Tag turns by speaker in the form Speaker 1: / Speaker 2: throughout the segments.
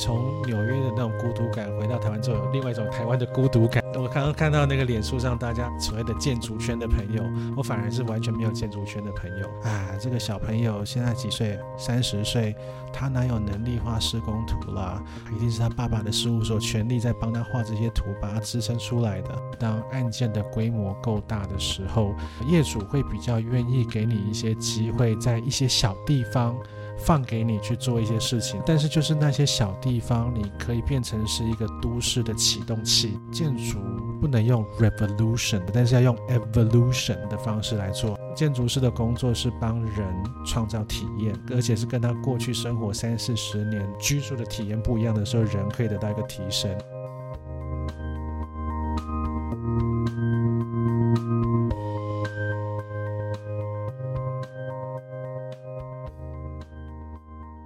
Speaker 1: 从纽约的那种孤独感回到台湾之后，有另外一种台湾的孤独感。我刚刚看到那个脸书上大家所谓的建筑圈的朋友，我反而是完全没有建筑圈的朋友啊。这个小朋友现在几岁？三十岁，他哪有能力画施工图啦？一定是他爸爸的事务所全力在帮他画这些图，把它支撑出来的。当案件的规模够大的时候，业主会比较愿意给你一些机会，在一些小地方。放给你去做一些事情，但是就是那些小地方，你可以变成是一个都市的启动器。建筑不能用 revolution，但是要用 evolution 的方式来做。建筑师的工作是帮人创造体验，而且是跟他过去生活三四十年居住的体验不一样的时候，人可以得到一个提升。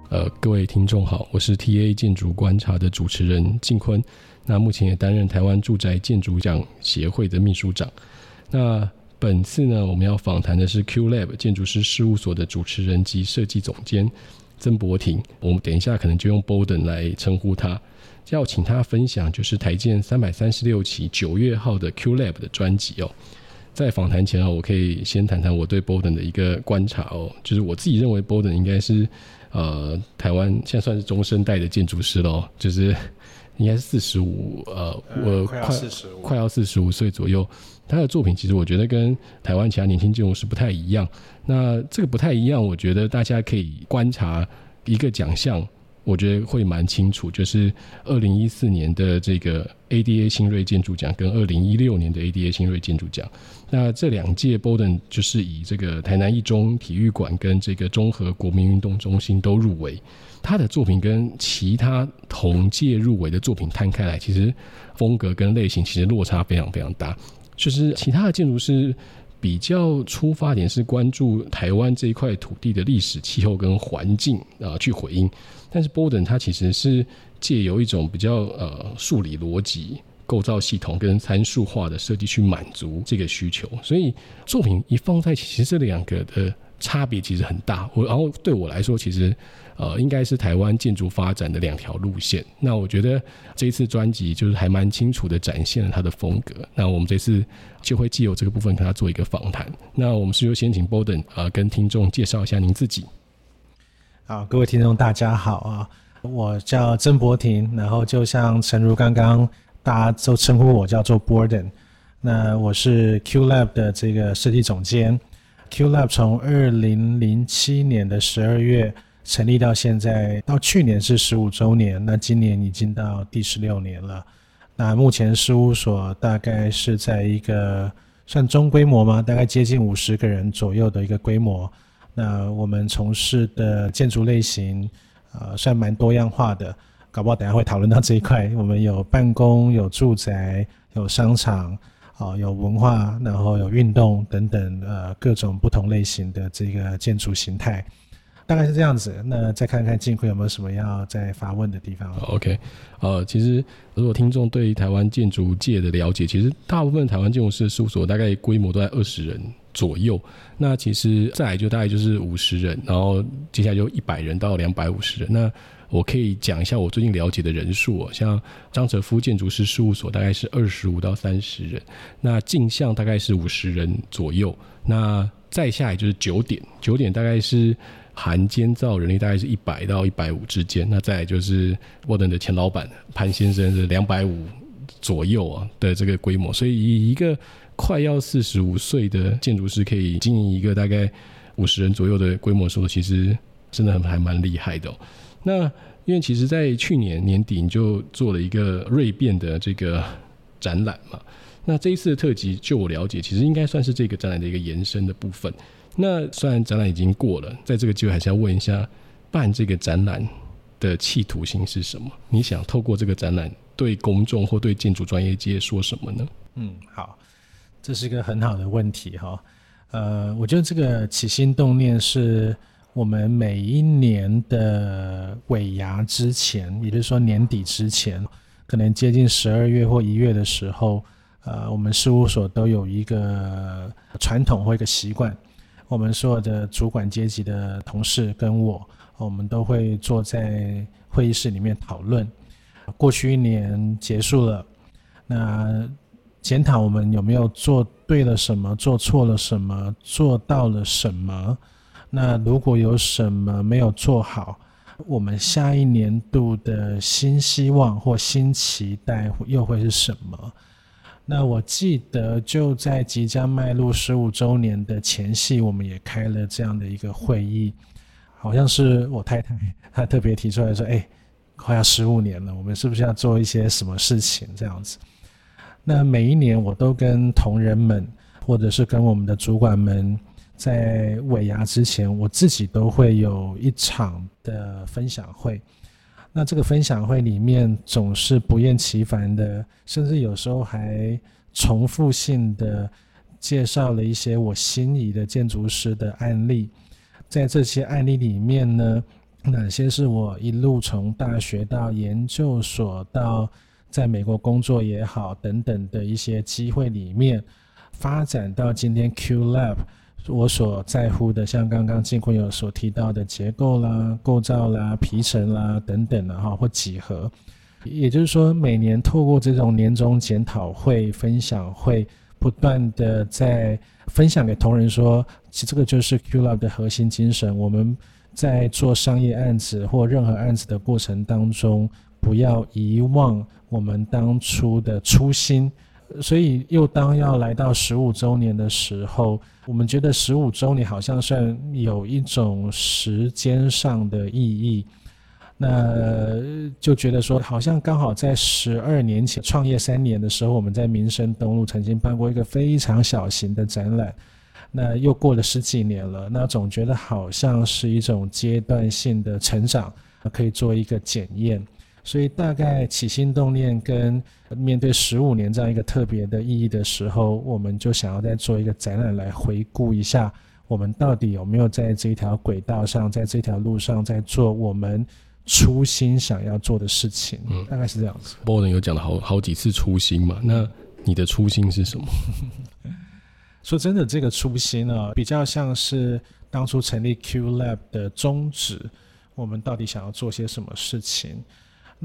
Speaker 2: 呃，各位听众好，我是 TA 建筑观察的主持人进坤，那目前也担任台湾住宅建筑奖协会的秘书长。那本次呢，我们要访谈的是 QLab 建筑师事务所的主持人及设计总监曾博庭。我们等一下可能就用 Borden 来称呼他，要请他分享就是台建三百三十六期九月号的 QLab 的专辑哦。在访谈前啊，我可以先谈谈我对 Borden 的一个观察哦，就是我自己认为 Borden 应该是。呃，台湾现在算是中生代的建筑师喽，就是应该是四十五，呃，我快快要四十五岁左右。他的作品其实我觉得跟台湾其他年轻建筑师不太一样。那这个不太一样，我觉得大家可以观察一个奖项。我觉得会蛮清楚，就是二零一四年的这个 ADA 新锐建筑奖跟二零一六年的 ADA 新锐建筑奖，那这两届 Borden 就是以这个台南一中体育馆跟这个综合国民运动中心都入围。他的作品跟其他同届入围的作品摊开来，其实风格跟类型其实落差非常非常大。就是其他的建筑师比较出发点是关注台湾这一块土地的历史、气候跟环境啊去回应。但是 Borden 它其实是借由一种比较呃数理逻辑构造系统跟参数化的设计去满足这个需求，所以作品一放在一起，其实这两个的差别其实很大。我然后对我来说，其实呃应该是台湾建筑发展的两条路线。那我觉得这一次专辑就是还蛮清楚的展现了他的风格。那我们这次就会借由这个部分跟他做一个访谈。那我们是就先请 Borden 呃跟听众介绍一下您自己。
Speaker 1: 好，各位听众大家好啊！我叫曾博庭，然后就像诚如刚刚大家都称呼我叫做 Borden。那我是 QLab 的这个设计总监。QLab 从二零零七年的十二月成立到现在，到去年是十五周年，那今年已经到第十六年了。那目前事务所大概是在一个算中规模吗？大概接近五十个人左右的一个规模。那我们从事的建筑类型，呃，算蛮多样化的，搞不好等下会讨论到这一块。我们有办公、有住宅、有商场，啊，有文化，然后有运动等等，呃，各种不同类型的这个建筑形态，大概是这样子。那再看看进坤有没有什么要再发问的地方
Speaker 2: ？OK，呃，其实如果听众对台湾建筑界的了解，其实大部分台湾建筑师事务所大概规模都在二十人。左右，那其实再就大概就是五十人，然后接下来就一百人到两百五十人。那我可以讲一下我最近了解的人数哦，像张哲夫建筑师事务所大概是二十五到三十人，那镜像大概是五十人左右，那再下来就是九点，九点大概是含监造人力大概是一百到一百五之间，那再就是沃登的前老板潘先生是两百五左右啊的这个规模，所以以一个。快要四十五岁的建筑师可以经营一个大概五十人左右的规模，说其实真的很还蛮厉害的。那因为其实，在去年年底你就做了一个锐变的这个展览嘛。那这一次的特辑，就我了解，其实应该算是这个展览的一个延伸的部分。那虽然展览已经过了，在这个机会还是要问一下，办这个展览的企图心是什么？你想透过这个展览对公众或对建筑专业界说什么呢？
Speaker 1: 嗯，好。这是一个很好的问题哈，呃，我觉得这个起心动念是我们每一年的尾牙之前，也就是说年底之前，可能接近十二月或一月的时候，呃，我们事务所都有一个传统或一个习惯，我们所有的主管阶级的同事跟我，我们都会坐在会议室里面讨论。过去一年结束了，那检讨我们有没有做对了什么，做错了什么，做到了什么？那如果有什么没有做好，我们下一年度的新希望或新期待又会是什么？那我记得就在即将迈入十五周年的前夕，我们也开了这样的一个会议，好像是我太太她特别提出来说：“哎，快要十五年了，我们是不是要做一些什么事情？”这样子。那每一年我都跟同仁们，或者是跟我们的主管们，在尾牙之前，我自己都会有一场的分享会。那这个分享会里面总是不厌其烦的，甚至有时候还重复性的介绍了一些我心仪的建筑师的案例。在这些案例里面呢，哪些是我一路从大学到研究所到在美国工作也好等等的一些机会里面，发展到今天 Q Lab。我所在乎的，像刚刚金坤有所提到的结构啦、构造啦、皮层啦等等的哈，或几何，也就是说，每年透过这种年终检讨会、分享会，不断的在分享给同仁说，其实这个就是 QLab 的核心精神。我们在做商业案子或任何案子的过程当中，不要遗忘我们当初的初心。所以，又当要来到十五周年的时候，我们觉得十五周年好像算有一种时间上的意义，那就觉得说，好像刚好在十二年前创业三年的时候，我们在民生东路曾经办过一个非常小型的展览，那又过了十几年了，那总觉得好像是一种阶段性的成长，可以做一个检验。所以大概起心动念跟面对十五年这样一个特别的意义的时候，我们就想要再做一个展览来回顾一下，我们到底有没有在这条轨道上，在这条路上在做我们初心想要做的事情。嗯，大概是这样子。
Speaker 2: Borden 有讲了好好几次初心嘛，那你的初心是什么？
Speaker 1: 说真的，这个初心呢，比较像是当初成立 Q Lab 的宗旨，我们到底想要做些什么事情？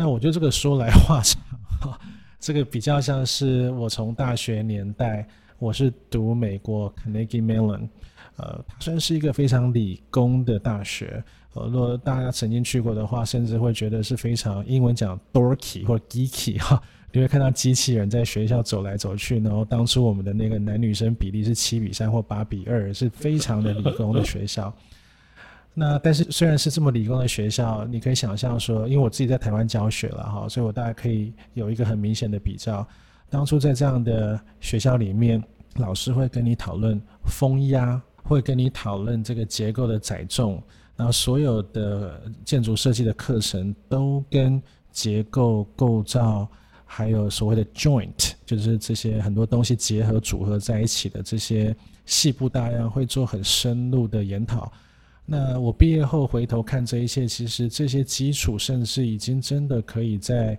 Speaker 1: 那我觉得这个说来话长，哈，这个比较像是我从大学年代，我是读美国 Carnegie Mellon，呃，它虽然是一个非常理工的大学，呃，如果大家曾经去过的话，甚至会觉得是非常英文讲 dorky 或 geeky 哈，你会看到机器人在学校走来走去，然后当初我们的那个男女生比例是七比三或八比二，是非常的理工的学校。那但是虽然是这么理工的学校，你可以想象说，因为我自己在台湾教学了哈，所以我大概可以有一个很明显的比较。当初在这样的学校里面，老师会跟你讨论风压，会跟你讨论这个结构的载重，然后所有的建筑设计的课程都跟结构构造，还有所谓的 joint，就是这些很多东西结合组合在一起的这些细部大样，会做很深入的研讨。那我毕业后回头看这一切，其实这些基础甚至已经真的可以在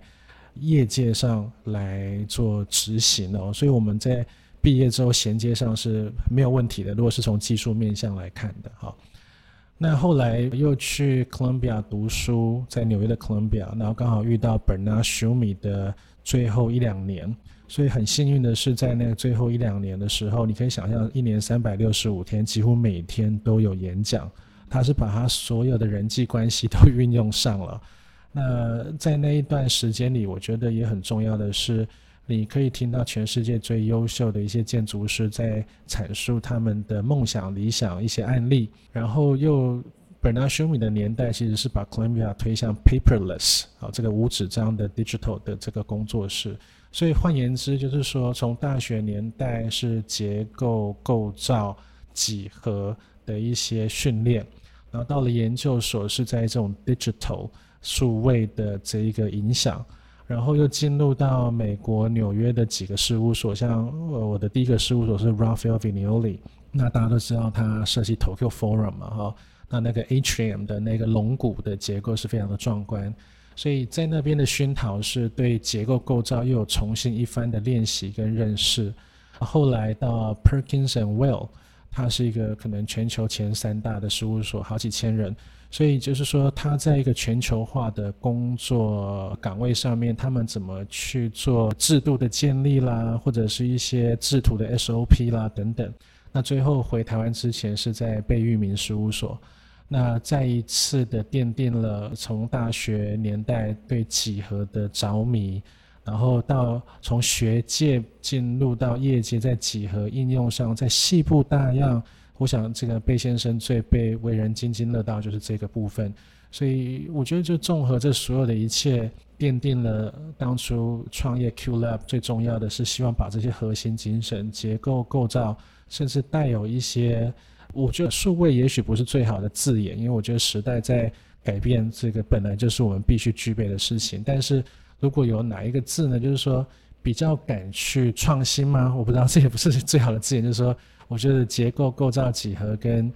Speaker 1: 业界上来做执行了。所以我们在毕业之后衔接上是没有问题的。如果是从技术面向来看的，哈。那后来又去哥伦比亚读书，在纽约的哥伦比亚，然后刚好遇到 Bernard Schumi 的最后一两年，所以很幸运的是在那个最后一两年的时候，你可以想象一年三百六十五天，几乎每天都有演讲。他是把他所有的人际关系都运用上了。那在那一段时间里，我觉得也很重要的是，你可以听到全世界最优秀的一些建筑师在阐述他们的梦想、理想一些案例。然后又 Bernard Tschumi 的年代，其实是把 Columbia 推向 paperless 啊，这个无纸张的 digital 的这个工作室。所以换言之，就是说从大学年代是结构构造几何的一些训练。然后到了研究所，是在这种 digital 数位的这一个影响，然后又进入到美国纽约的几个事务所，像呃我的第一个事务所是 Rafael Viñoly，那大家都知道他设计 Tokyo Forum 嘛，哈，那那个 Atrium 的那个龙骨的结构是非常的壮观，所以在那边的熏陶是对结构构造又有重新一番的练习跟认识，后来到 Perkins and Will。它是一个可能全球前三大的事务所，好几千人，所以就是说，他在一个全球化的工作岗位上面，他们怎么去做制度的建立啦，或者是一些制图的 SOP 啦等等。那最后回台湾之前是在贝聿铭事务所，那再一次的奠定了从大学年代对几何的着迷，然后到从学界进入到业界，在几何应用上，在细部大样。我想，这个贝先生最被为人津津乐道就是这个部分，所以我觉得，就综合这所有的一切，奠定了当初创业 Q Lab 最重要的是希望把这些核心精神、结构构造，甚至带有一些，我觉得数位也许不是最好的字眼，因为我觉得时代在改变，这个本来就是我们必须具备的事情。但是如果有哪一个字呢，就是说比较敢去创新吗？我不知道，这也不是最好的字眼，就是说。我觉得结构构造几何跟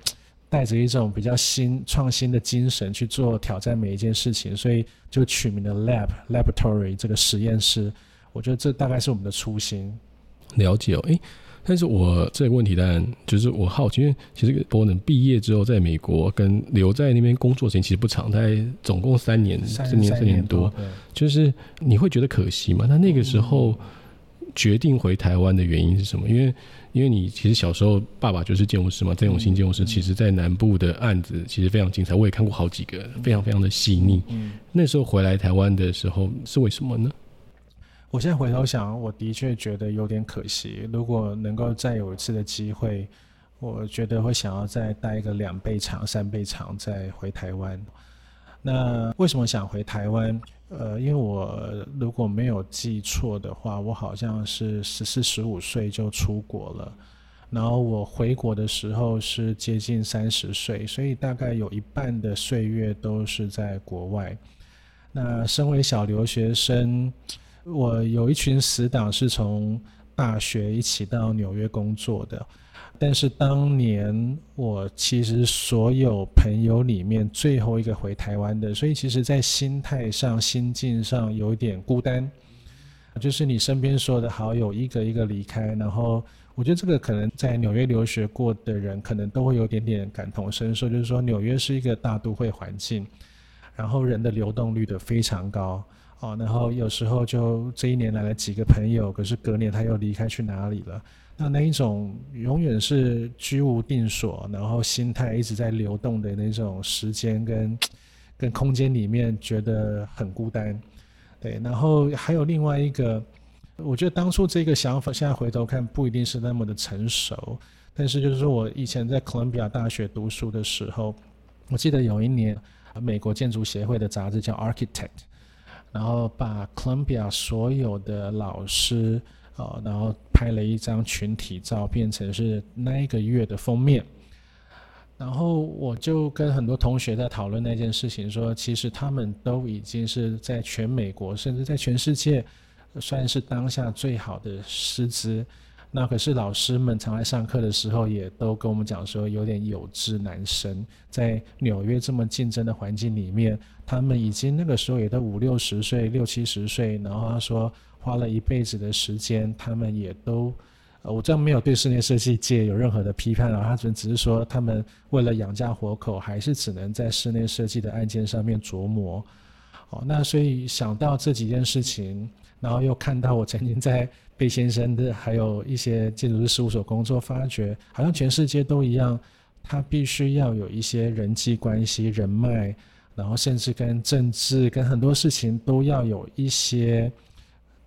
Speaker 1: 带着一种比较新创新的精神去做挑战每一件事情，所以就取名了 Lab Laboratory 这个实验室。我觉得这大概是我们的初心。
Speaker 2: 了解哦，诶，但是我这个问题当然就是我好奇，因为其实波能毕业之后在美国跟留在那边工作时间其实不长，大概总共三年，三年三年多，就是你会觉得可惜吗？那那个时候决定回台湾的原因是什么？因为因为你其实小时候爸爸就是建筑师嘛，郑永新建筑师，其实在南部的案子其实非常精彩，我也看过好几个，非常非常的细腻。那时候回来台湾的时候是为什么呢？
Speaker 1: 我现在回头想，我的确觉得有点可惜。如果能够再有一次的机会，我觉得会想要再待个两倍长、三倍长再回台湾。那为什么想回台湾？呃，因为我如果没有记错的话，我好像是十四、十五岁就出国了，然后我回国的时候是接近三十岁，所以大概有一半的岁月都是在国外。那身为小留学生，我有一群死党是从大学一起到纽约工作的。但是当年我其实所有朋友里面最后一个回台湾的，所以其实，在心态上、心境上有点孤单。就是你身边所有的好友一个一个离开，然后我觉得这个可能在纽约留学过的人，可能都会有点点感同身受。就是说，纽约是一个大都会环境，然后人的流动率的非常高哦。然后有时候就这一年来了几个朋友，可是隔年他又离开去哪里了？那那一种永远是居无定所，然后心态一直在流动的那种时间跟跟空间里面，觉得很孤单。对，然后还有另外一个，我觉得当初这个想法，现在回头看不一定是那么的成熟，但是就是说我以前在哥伦比亚大学读书的时候，我记得有一年美国建筑协会的杂志叫 Architect，然后把哥伦比亚所有的老师。啊，然后拍了一张群体照，变成是那一个月的封面。然后我就跟很多同学在讨论那件事情，说其实他们都已经是在全美国，甚至在全世界，算是当下最好的师资。那可是老师们常来上课的时候，也都跟我们讲说，有点有志难伸。在纽约这么竞争的环境里面，他们已经那个时候也都五六十岁、六七十岁，然后他说。花了一辈子的时间，他们也都，我这样没有对室内设计界有任何的批判啊，他只只是说，他们为了养家活口，还是只能在室内设计的案件上面琢磨。哦，那所以想到这几件事情，然后又看到我曾经在贝先生的还有一些建筑师事务所工作，发觉好像全世界都一样，他必须要有一些人际关系、人脉，然后甚至跟政治、跟很多事情都要有一些。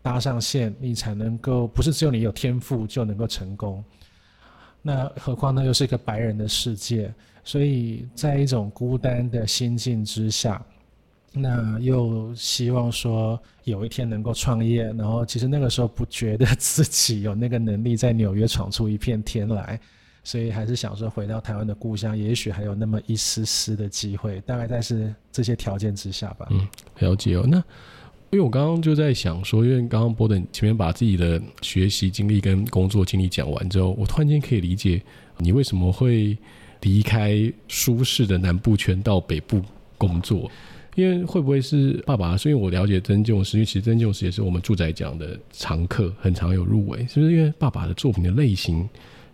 Speaker 1: 搭上线，你才能够不是只有你有天赋就能够成功。那何况呢，又是一个白人的世界，所以在一种孤单的心境之下，那又希望说有一天能够创业。然后其实那个时候不觉得 自己有那个能力在纽约闯出一片天来，所以还是想说回到台湾的故乡，也许还有那么一丝丝的机会。大概在是这些条件之下吧。
Speaker 2: 嗯，了解哦。那。因为我刚刚就在想说，因为刚刚波登前面把自己的学习经历跟工作经历讲完之后，我突然间可以理解你为什么会离开舒适的南部圈到北部工作。因为会不会是爸爸？是因为我了解曾建筑师，因为其实曾建筑师也是我们住宅奖的常客，很常有入围。是不是因为爸爸的作品的类型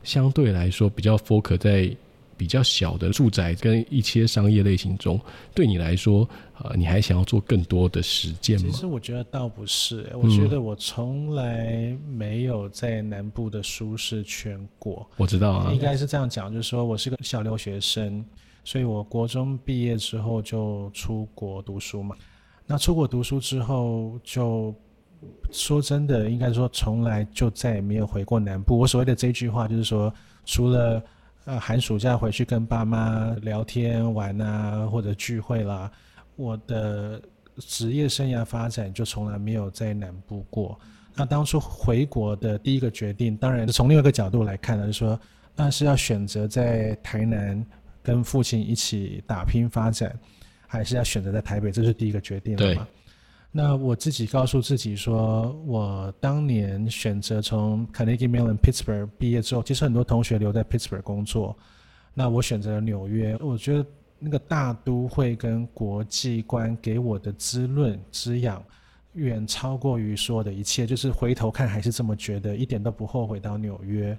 Speaker 2: 相对来说比较 focus 在比较小的住宅跟一些商业类型中，对你来说，呃，你还想要做更多的实践吗？
Speaker 1: 其实我觉得倒不是、欸，我觉得我从来没有在南部的舒适圈过。
Speaker 2: 嗯、我知道啊，
Speaker 1: 应该是这样讲，就是说我是个小留学生，所以我国中毕业之后就出国读书嘛。那出国读书之后，就说真的，应该说从来就再也没有回过南部。我所谓的这句话，就是说除了。呃，寒暑假回去跟爸妈聊天玩啊，或者聚会啦。我的职业生涯发展就从来没有在南部过。那当初回国的第一个决定，当然从另外一个角度来看呢，就是说，那是要选择在台南跟父亲一起打拼发展，还是要选择在台北？这是第一个决定了嘛。那我自己告诉自己说，我当年选择从 Carnegie Mellon Pittsburgh 毕业之后，其实很多同学留在 Pittsburgh 工作。那我选择了纽约，我觉得那个大都会跟国际观给我的滋润滋养，远超过于所有的一切。就是回头看还是这么觉得，一点都不后悔到纽约。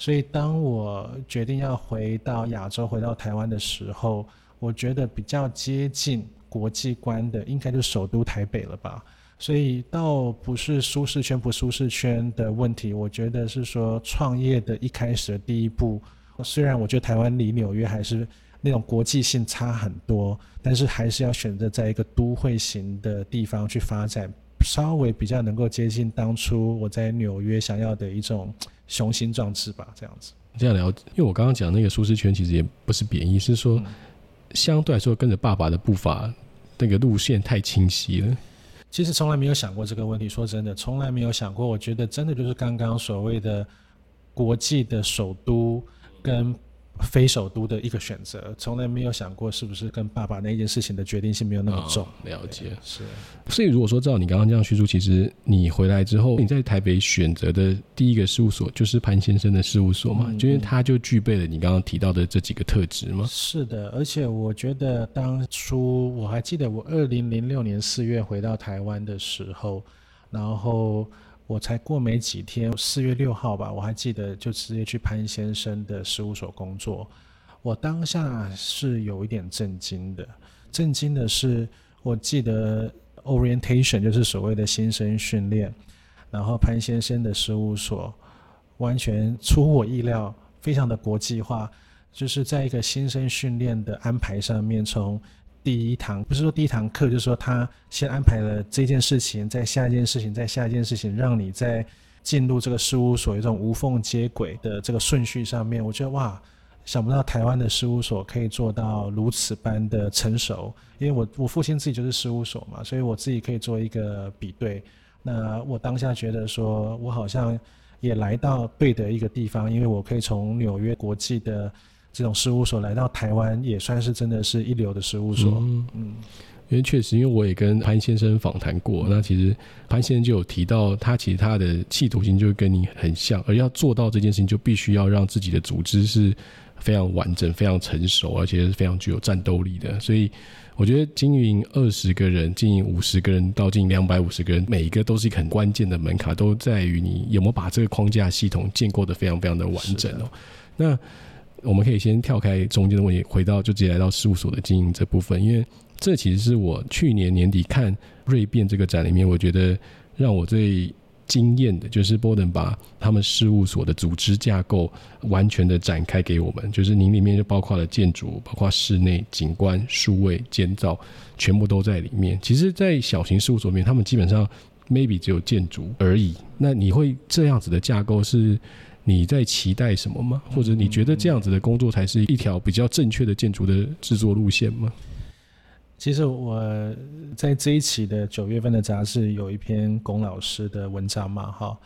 Speaker 1: 所以当我决定要回到亚洲，回到台湾的时候，我觉得比较接近。国际观的应该就首都台北了吧，所以倒不是舒适圈不舒适圈的问题，我觉得是说创业的一开始的第一步，虽然我觉得台湾离纽约还是那种国际性差很多，但是还是要选择在一个都会型的地方去发展，稍微比较能够接近当初我在纽约想要的一种雄心壮志吧，这样子。
Speaker 2: 这样聊，因为我刚刚讲那个舒适圈其实也不是贬义，是说。嗯相对来说，跟着爸爸的步伐，那个路线太清晰了。
Speaker 1: 其实从来没有想过这个问题。说真的，从来没有想过。我觉得真的就是刚刚所谓的国际的首都跟。非首都的一个选择，从来没有想过是不是跟爸爸那件事情的决定性没有那么重。哦、了解，是。
Speaker 2: 所以如果说照你刚刚这样叙述，其实你回来之后，你在台北选择的第一个事务所就是潘先生的事务所嘛，嗯、就因为他就具备了你刚刚提到的这几个特质吗？
Speaker 1: 是的，而且我觉得当初我还记得我二零零六年四月回到台湾的时候，然后。我才过没几天，四月六号吧，我还记得就直接去潘先生的事务所工作。我当下是有一点震惊的，震惊的是，我记得 orientation 就是所谓的新生训练，然后潘先生的事务所完全出乎我意料，非常的国际化，就是在一个新生训练的安排上面从。第一堂不是说第一堂课，就是说他先安排了这件事情，在下一件事情，在下一件事情，让你在进入这个事务所有这种无缝接轨的这个顺序上面，我觉得哇，想不到台湾的事务所可以做到如此般的成熟。因为我我父亲自己就是事务所嘛，所以我自己可以做一个比对。那我当下觉得说，我好像也来到对的一个地方，因为我可以从纽约国际的。这种事务所来到台湾也算是真的是一流的事务所。嗯，嗯，
Speaker 2: 因为确实，因为我也跟潘先生访谈过，那其实潘先生就有提到，他其实他的企图心就跟你很像，而要做到这件事情，就必须要让自己的组织是非常完整、非常成熟，而且是非常具有战斗力的。所以，我觉得经营二十个人、经营五十个人到经营两百五十个人，每一个都是一个很关键的门槛，都在于你有没有把这个框架系统建构的非常非常的完整哦。那我们可以先跳开中间的问题，回到就直接来到事务所的经营这部分，因为这其实是我去年年底看芮变这个展里面，我觉得让我最惊艳的，就是 Borden 把他们事务所的组织架构完全的展开给我们，就是您里面就包括了建筑、包括室内景观、数位建造，全部都在里面。其实，在小型事务所里面，他们基本上 maybe 只有建筑而已。那你会这样子的架构是？你在期待什么吗？或者你觉得这样子的工作才是一条比较正确的建筑的制作路线吗？
Speaker 1: 其实我在这一期的九月份的杂志有一篇龚老师的文章嘛，哈。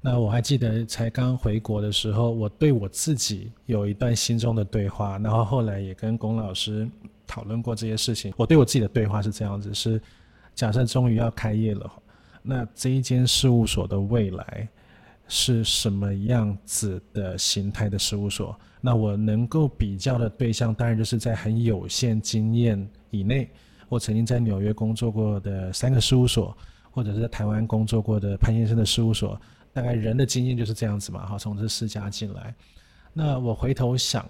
Speaker 1: 那我还记得才刚回国的时候，我对我自己有一段心中的对话，然后后来也跟龚老师讨论过这些事情。我对我自己的对话是这样子：是假设终于要开业了，那这一间事务所的未来。是什么样子的形态的事务所？那我能够比较的对象，当然就是在很有限经验以内。我曾经在纽约工作过的三个事务所，或者是在台湾工作过的潘先生的事务所，大概人的经验就是这样子嘛。好，从这四家进来，那我回头想，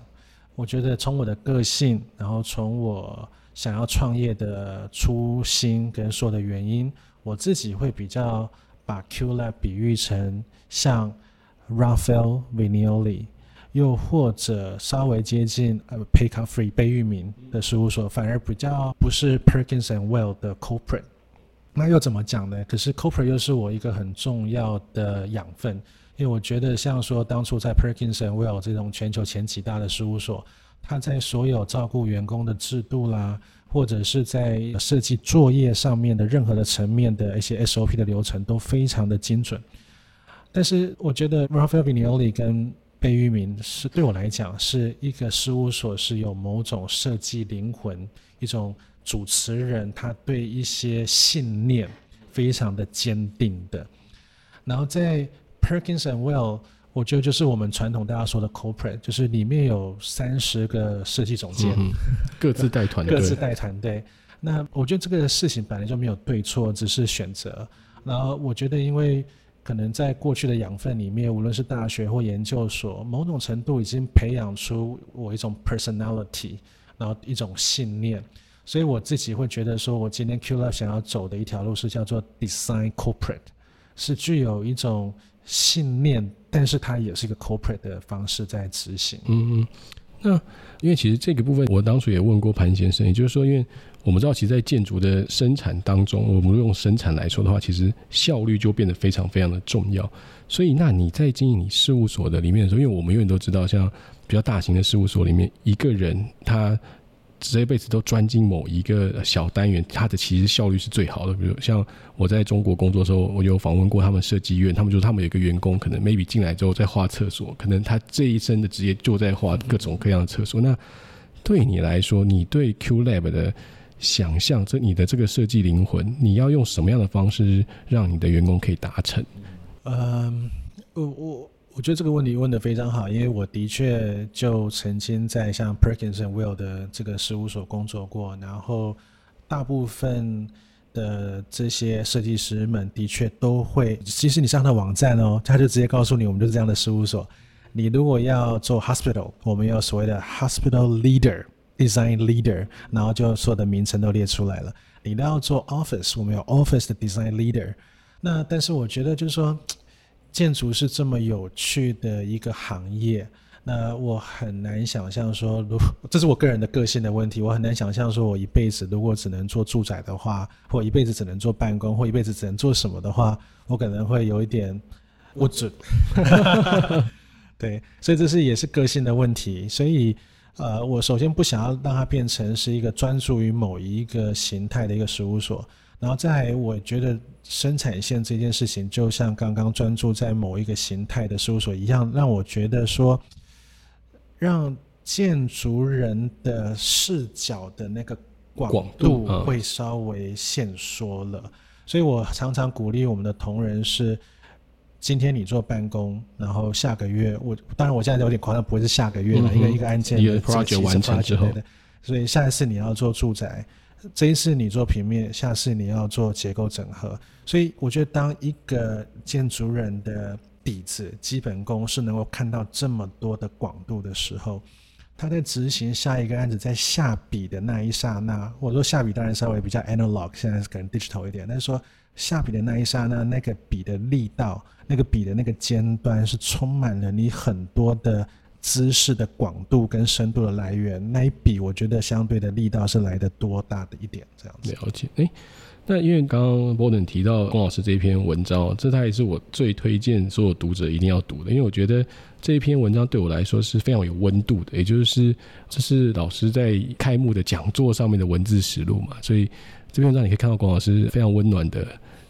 Speaker 1: 我觉得从我的个性，然后从我想要创业的初心跟说的原因，我自己会比较把 Q Lab 比喻成像 Raphael Viñoly，又或者稍微接近呃 Pei-Caffrey 贝聿铭的事务所，反而比较不是 Perkins and Well 的 Corporate。那又怎么讲呢？可是 Corporate 又是我一个很重要的养分。因为我觉得，像说当初在 Perkins and Will 这种全球前几大的事务所，它在所有照顾员工的制度啦，或者是在设计作业上面的任何的层面的一些 SOP 的流程都非常的精准。但是我觉得 Raphael Viñoly 跟贝聿铭是对我来讲是一个事务所是有某种设计灵魂，一种主持人他对一些信念非常的坚定的，然后在。Perkins and Well，我觉得就是我们传统大家说的 corporate，就是里面有三十个设计总监，
Speaker 2: 嗯，各自带团队，
Speaker 1: 各自带团队。那我觉得这个事情本来就没有对错，只是选择。然后我觉得，因为可能在过去的养分里面，无论是大学或研究所，某种程度已经培养出我一种 personality，然后一种信念。所以我自己会觉得说，我今天 Q Lab 想要走的一条路是叫做 design corporate，是具有一种。信念，但是它也是一个 corporate 的方式在执行。
Speaker 2: 嗯嗯，那因为其实这个部分，我当初也问过潘先生，也就是说，因为我们知道，其实，在建筑的生产当中，我们用生产来说的话，其实效率就变得非常非常的重要。所以，那你在经营你事务所的里面的时候，因为我们永远都知道，像比较大型的事务所里面，一个人他。这一辈子都专精某一个小单元，它的其实效率是最好的。比如像我在中国工作的时候，我有访问过他们设计院，他们就说他们有一个员工，可能 maybe 进来之后在画厕所，可能他这一生的职业就在画各种各样的厕所。那对你来说，你对 Q Lab 的想象，这你的这个设计灵魂，你要用什么样的方式让你的员工可以达成？
Speaker 1: 嗯，我我。我觉得这个问题问得非常好，因为我的确就曾经在像 Perkins and Will 的这个事务所工作过，然后大部分的这些设计师们的确都会，其实你上他网站哦，他就直接告诉你，我们就是这样的事务所。你如果要做 Hospital，我们有所谓的 Hospital Leader、Design Leader，然后就所有的名称都列出来了。你都要做 Office，我们有 Office 的 Design Leader。那但是我觉得就是说。建筑是这么有趣的一个行业，那我很难想象说，如这是我个人的个性的问题，我很难想象说我一辈子如果只能做住宅的话，或一辈子只能做办公，或一辈子只能做什么的话，我可能会有一点不准。对，所以这是也是个性的问题。所以，呃，我首先不想要让它变成是一个专注于某一个形态的一个事务所。然后再，我觉得生产线这件事情，就像刚刚专注在某一个形态的事务所一样，让我觉得说，让建筑人的视角的那个广度会稍微限缩了。所以我常常鼓励我们的同仁是：今天你做办公，然后下个月我当然我现在有点夸张，不会是下个月了，一个一个案件一个 project
Speaker 2: 完成之后，
Speaker 1: 所以下一次你要做住宅。这一次你做平面，下次你要做结构整合，所以我觉得当一个建筑人的底子、基本功是能够看到这么多的广度的时候，他在执行下一个案子，在下笔的那一刹那，我说下笔当然稍微比较 analog，现在是可能 digital 一点，但是说下笔的那一刹那，那个笔的力道，那个笔的那个尖端是充满了你很多的。知识的广度跟深度的来源，那一笔我觉得相对的力道是来得多大的一点，这样子。
Speaker 2: 了解，哎、那因为刚刚 Borden 提到龚老师这一篇文章，这他也是我最推荐所有读者一定要读的，因为我觉得这一篇文章对我来说是非常有温度的，也就是这是老师在开幕的讲座上面的文字实录嘛，所以这篇文章你可以看到龚老师非常温暖的。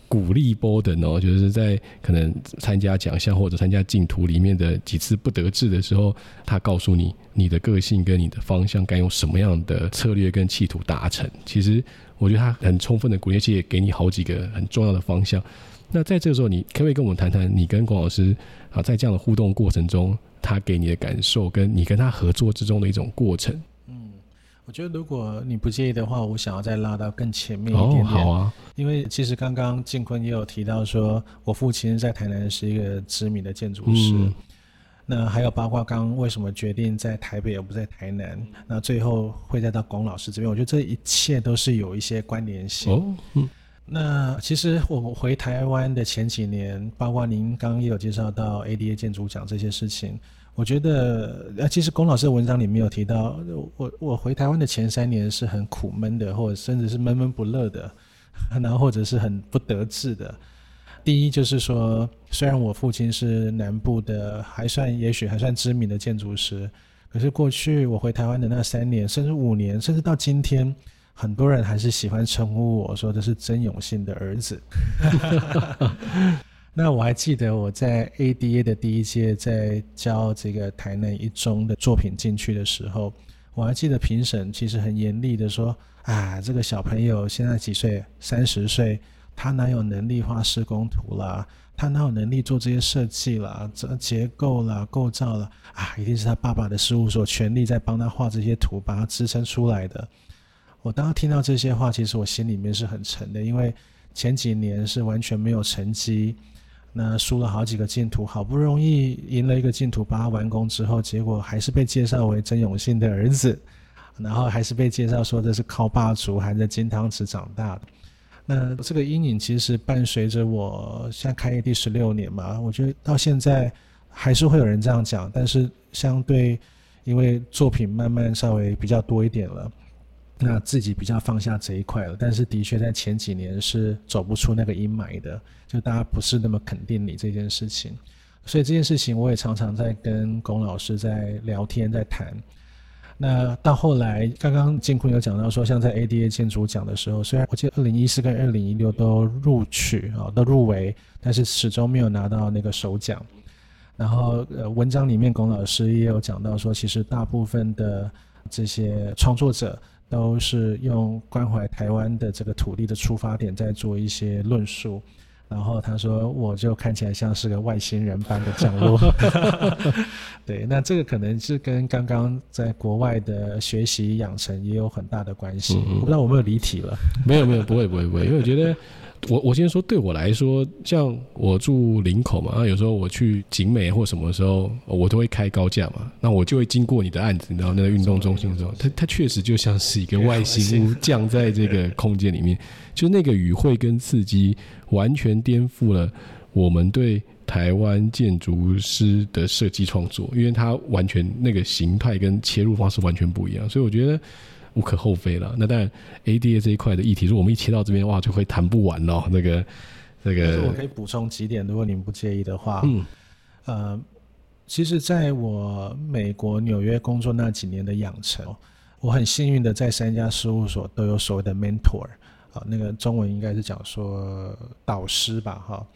Speaker 2: 鼓励 Borden 哦，就是在可能参加奖项或者参加竞图里面的几次不得志的时候，他告诉你你的个性跟你的方向该用什么样的策略跟企图达成。其实我觉得他很充分的鼓励，其实也给你好几个很重要的方向。那在这个时候，你可不可以跟我们谈谈你跟龚老师啊，在这样的互动过程中，他给你的感受，跟你跟他合作之中的一种过程？
Speaker 1: 我觉得如果你不介意的话，我想要再拉到更前面一点点。哦，
Speaker 2: 好啊。
Speaker 1: 因为其实刚刚静坤也有提到说，我父亲在台南是一个知名的建筑师。
Speaker 2: 嗯。
Speaker 1: 那还有包括刚刚为什么决定在台北而不在台南？那最后会再到龚老师这边，我觉得这一切都是有一些关联性。
Speaker 2: 哦，嗯。
Speaker 1: 那其实我回台湾的前几年，包括您刚刚也有介绍到 ADA 建筑奖这些事情，我觉得呃，其实龚老师的文章里面有提到，我我回台湾的前三年是很苦闷的，或者甚至是闷闷不乐的，然后或者是很不得志的。第一就是说，虽然我父亲是南部的，还算也许还算知名的建筑师，可是过去我回台湾的那三年，甚至五年，甚至到今天，很多人还是喜欢称呼我说这是曾永信的儿子。那我还记得我在 ADA 的第一届在教这个台南一中的作品进去的时候，我还记得评审其实很严厉的说：“啊，这个小朋友现在几岁？三十岁。”他哪有能力画施工图啦？他哪有能力做这些设计啦？这结构啦、构造啦？啊，一定是他爸爸的事务所全力在帮他画这些图，把他支撑出来的。我当时听到这些话，其实我心里面是很沉的，因为前几年是完全没有成绩，那输了好几个净土，好不容易赢了一个净土，把它完工之后，结果还是被介绍为曾永信的儿子，然后还是被介绍说这是靠霸族，含着金汤匙长大的。那这个阴影其实伴随着我，现在开业第十六年嘛，我觉得到现在还是会有人这样讲，但是相对因为作品慢慢稍微比较多一点了，那自己比较放下这一块了。但是的确在前几年是走不出那个阴霾的，就大家不是那么肯定你这件事情，所以这件事情我也常常在跟龚老师在聊天，在谈。那到后来，刚刚金坤有讲到说，像在 ADA 建筑奖的时候，虽然我记得二零一四跟二零一六都录取啊，都入围，但是始终没有拿到那个首奖。然后呃，文章里面龚老师也有讲到说，其实大部分的这些创作者都是用关怀台湾的这个土地的出发点，在做一些论述。然后他说，我就看起来像是个外星人般的降落。对，那这个可能是跟刚刚在国外的学习养成也有很大的关系。嗯、我不知道我没有离题了。
Speaker 2: 没有没有，不会不会不会，因为我觉得。我我先说，对我来说，像我住林口嘛，啊，有时候我去景美或什么时候，我都会开高架嘛，那我就会经过你的案子，你知道那个运动中心的时候，它它确实就像是一个外星物降在这个空间里面，就那个语汇跟刺激，完全颠覆了我们对台湾建筑师的设计创作，因为它完全那个形态跟切入方式完全不一样，所以我觉得。无可厚非了。那当然，ADA 这一块的议题，如果我们一切到这边，哇，就会谈不完了。那个，那个，
Speaker 1: 我可以补充几点，如果您不介意的话。嗯，呃，其实在我美国纽约工作那几年的养成，我很幸运的在三家事务所都有所谓的 mentor，啊，那个中文应该是讲说导师吧，哈。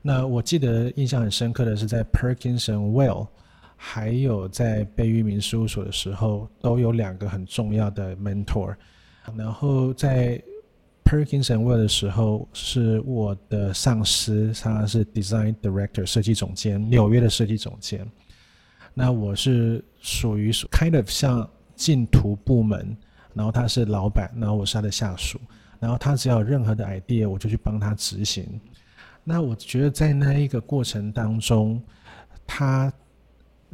Speaker 1: 那我记得印象很深刻的是在 Perkins and Will。还有在贝聿铭事务所的时候，都有两个很重要的 mentor。然后在 Perkins and Will 的时候，是我的上司，他是 Design Director 设计总监，纽约的设计总监。那我是属于 kind of 像进图部门，然后他是老板，然后我是他的下属。然后他只要有任何的 idea，我就去帮他执行。那我觉得在那一个过程当中，他。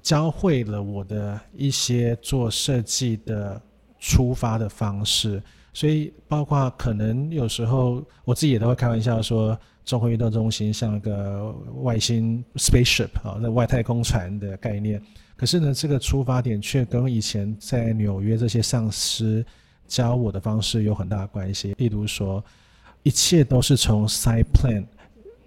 Speaker 1: 教会了我的一些做设计的出发的方式，所以包括可能有时候我自己也都会开玩笑说，中和运动中心像一个外星 spaceship 啊，那外太空船的概念。可是呢，这个出发点却跟以前在纽约这些上司教我的方式有很大的关系。例如说，一切都是从 site plan，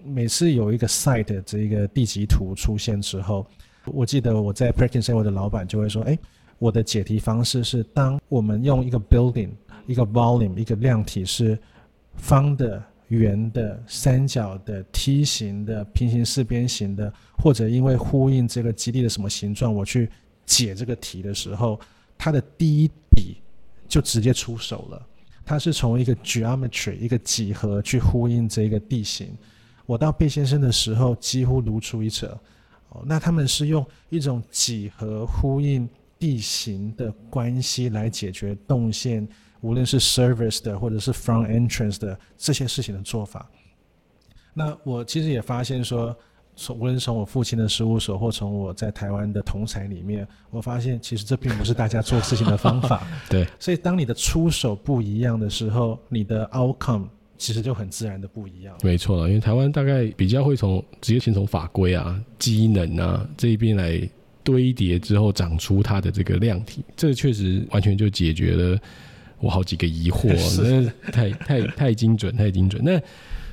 Speaker 1: 每次有一个 site 的这个地籍图出现之后。我记得我在 Perkins and Will 的老板就会说：“哎，我的解题方式是，当我们用一个 building、一个 volume、一个量体是方的、圆的、三角的、梯形的、平行四边形的，或者因为呼应这个基地的什么形状，我去解这个题的时候，它的第一笔就直接出手了。它是从一个 geometry、一个几何去呼应这个地形。我到贝先生的时候，几乎如出一辙。”那他们是用一种几何呼应地形的关系来解决动线，无论是 service 的或者是 front entrance 的这些事情的做法。那我其实也发现说从无论从我父亲的事务所，或从我在台湾的同侪里面，我发现其实这并不是大家做事情的方法。
Speaker 2: 对，
Speaker 1: 所以当你的出手不一样的时候，你的 outcome 其实就很自然的不一样。
Speaker 2: 没错了，因为台湾大概比较会从直接先从法规啊、机能啊这一边来堆叠之后长出它的这个量体，这个确实完全就解决了我好几个疑惑，是太太太精准，太精准。那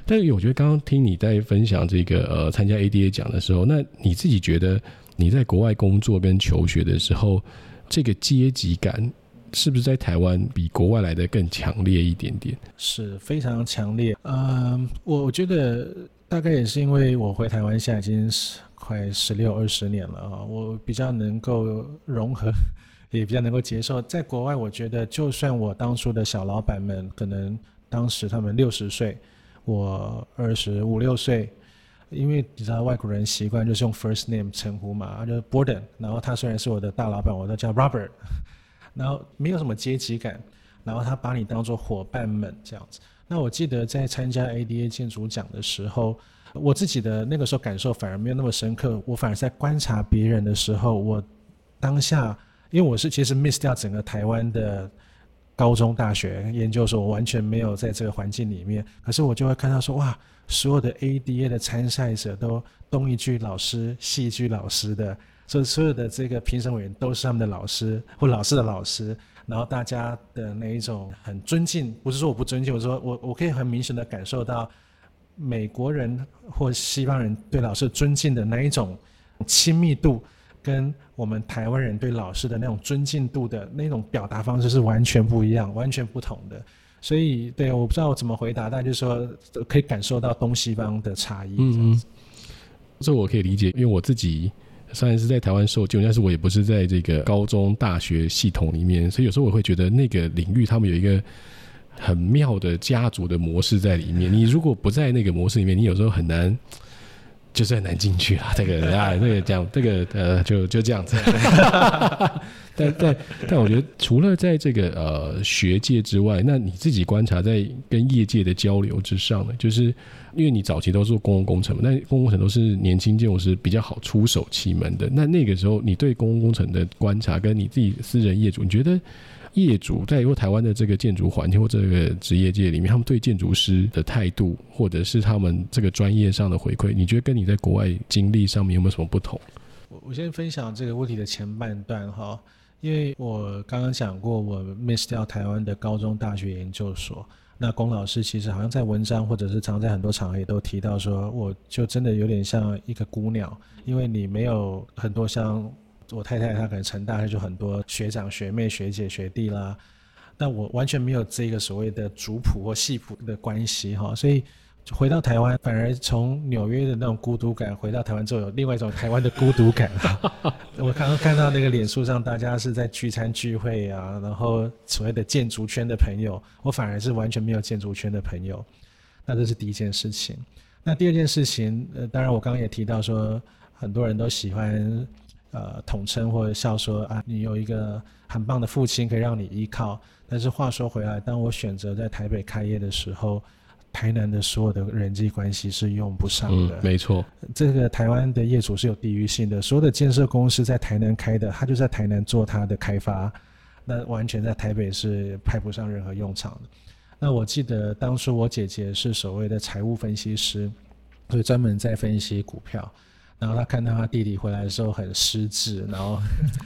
Speaker 2: 但是我觉得刚刚听你在分享这个呃参加 ADA 奖的时候，那你自己觉得你在国外工作跟求学的时候，这个阶级感是不是在台湾比国外来的更强烈一点点？
Speaker 1: 是非常强烈。嗯，我觉得大概也是因为我回台湾现在已经是快十六二十年了啊，我比较能够融合，也比较能够接受。在国外，我觉得就算我当初的小老板们，可能当时他们六十岁。我二十五六岁，因为你知道外国人习惯就是用 first name 称呼嘛，就是 Borden。然后他虽然是我的大老板，我都叫 Robert。然后没有什么阶级感，然后他把你当做伙伴们这样子。那我记得在参加 ADA 建筑奖的时候，我自己的那个时候感受反而没有那么深刻。我反而在观察别人的时候，我当下因为我是其实 miss 掉整个台湾的。高中、大学、研究所，我完全没有在这个环境里面。可是我就会看到说，哇，所有的 ADA 的参赛者都东一句老师，西一句老师的，所以所有的这个评审委员都是他们的老师或老师的老师。然后大家的那一种很尊敬，不是说我不尊敬，我说我我可以很明显的感受到美国人或西方人对老师尊敬的那一种亲密度。跟我们台湾人对老师的那种尊敬度的那种表达方式是完全不一样，完全不同的。所以，对，我不知道我怎么回答，但就是说可以感受到东西方的差异。嗯，
Speaker 2: 这我可以理解，因为我自己虽然是在台湾受教，但是我也不是在这个高中、大学系统里面，所以有时候我会觉得那个领域他们有一个很妙的家族的模式在里面。你如果不在那个模式里面，你有时候很难。就是很难进去啊，这个啊，这个讲这个呃，就就这样子。但但但我觉得，除了在这个呃学界之外，那你自己观察在跟业界的交流之上呢？就是因为你早期都是做公共工程嘛，那公共工程都是年轻建筑师比较好出手气门的。那那个时候，你对公共工程的观察，跟你自己私人业主，你觉得？业主在台湾的这个建筑环境或这个职业界里面，他们对建筑师的态度，或者是他们这个专业上的回馈，你觉得跟你在国外经历上面有没有什么不同？
Speaker 1: 我我先分享这个问题的前半段哈，因为我刚刚讲过，我 miss 掉台湾的高中、大学、研究所。那龚老师其实好像在文章或者是常在很多场合也都提到说，我就真的有点像一个孤鸟，因为你没有很多像。我太太她可能成大，就很多学长学妹学姐学弟啦，但我完全没有这个所谓的族谱或系谱的关系哈，所以回到台湾，反而从纽约的那种孤独感，回到台湾之后有另外一种台湾的孤独感。我刚刚看到那个脸书上大家是在聚餐聚会啊，然后所谓的建筑圈的朋友，我反而是完全没有建筑圈的朋友。那这是第一件事情。那第二件事情，呃，当然我刚刚也提到说，很多人都喜欢。呃，统称或者笑说啊，你有一个很棒的父亲可以让你依靠。但是话说回来，当我选择在台北开业的时候，台南的所有的人际关系是用不上的。
Speaker 2: 嗯，没错，
Speaker 1: 这个台湾的业主是有地域性的，所有的建设公司在台南开的，他就在台南做他的开发，那完全在台北是派不上任何用场的。那我记得当初我姐姐是所谓的财务分析师，所以专门在分析股票。然后他看到他弟弟回来的时候很失智，然后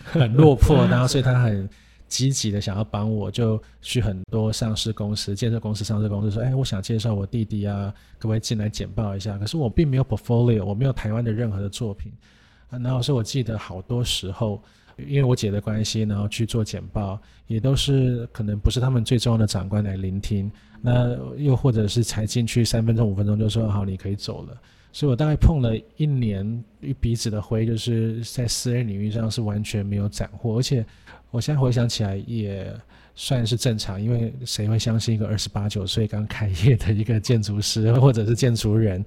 Speaker 1: 很落魄，然后所以他很积极的想要帮我，就去很多上市公司、建设公司、上市公司说：“哎，我想介绍我弟弟啊，可不可以进来简报一下？”可是我并没有 portfolio，我没有台湾的任何的作品。啊然后是我记得好多时候，因为我姐的关系，然后去做简报，也都是可能不是他们最重要的长官来聆听，那又或者是才进去三分钟、五分钟就说：“好，你可以走了。”所以我大概碰了一年一鼻子的灰，就是在私人领域上是完全没有斩获，而且我现在回想起来也算是正常，因为谁会相信一个二十八九岁刚开业的一个建筑师或者是建筑人？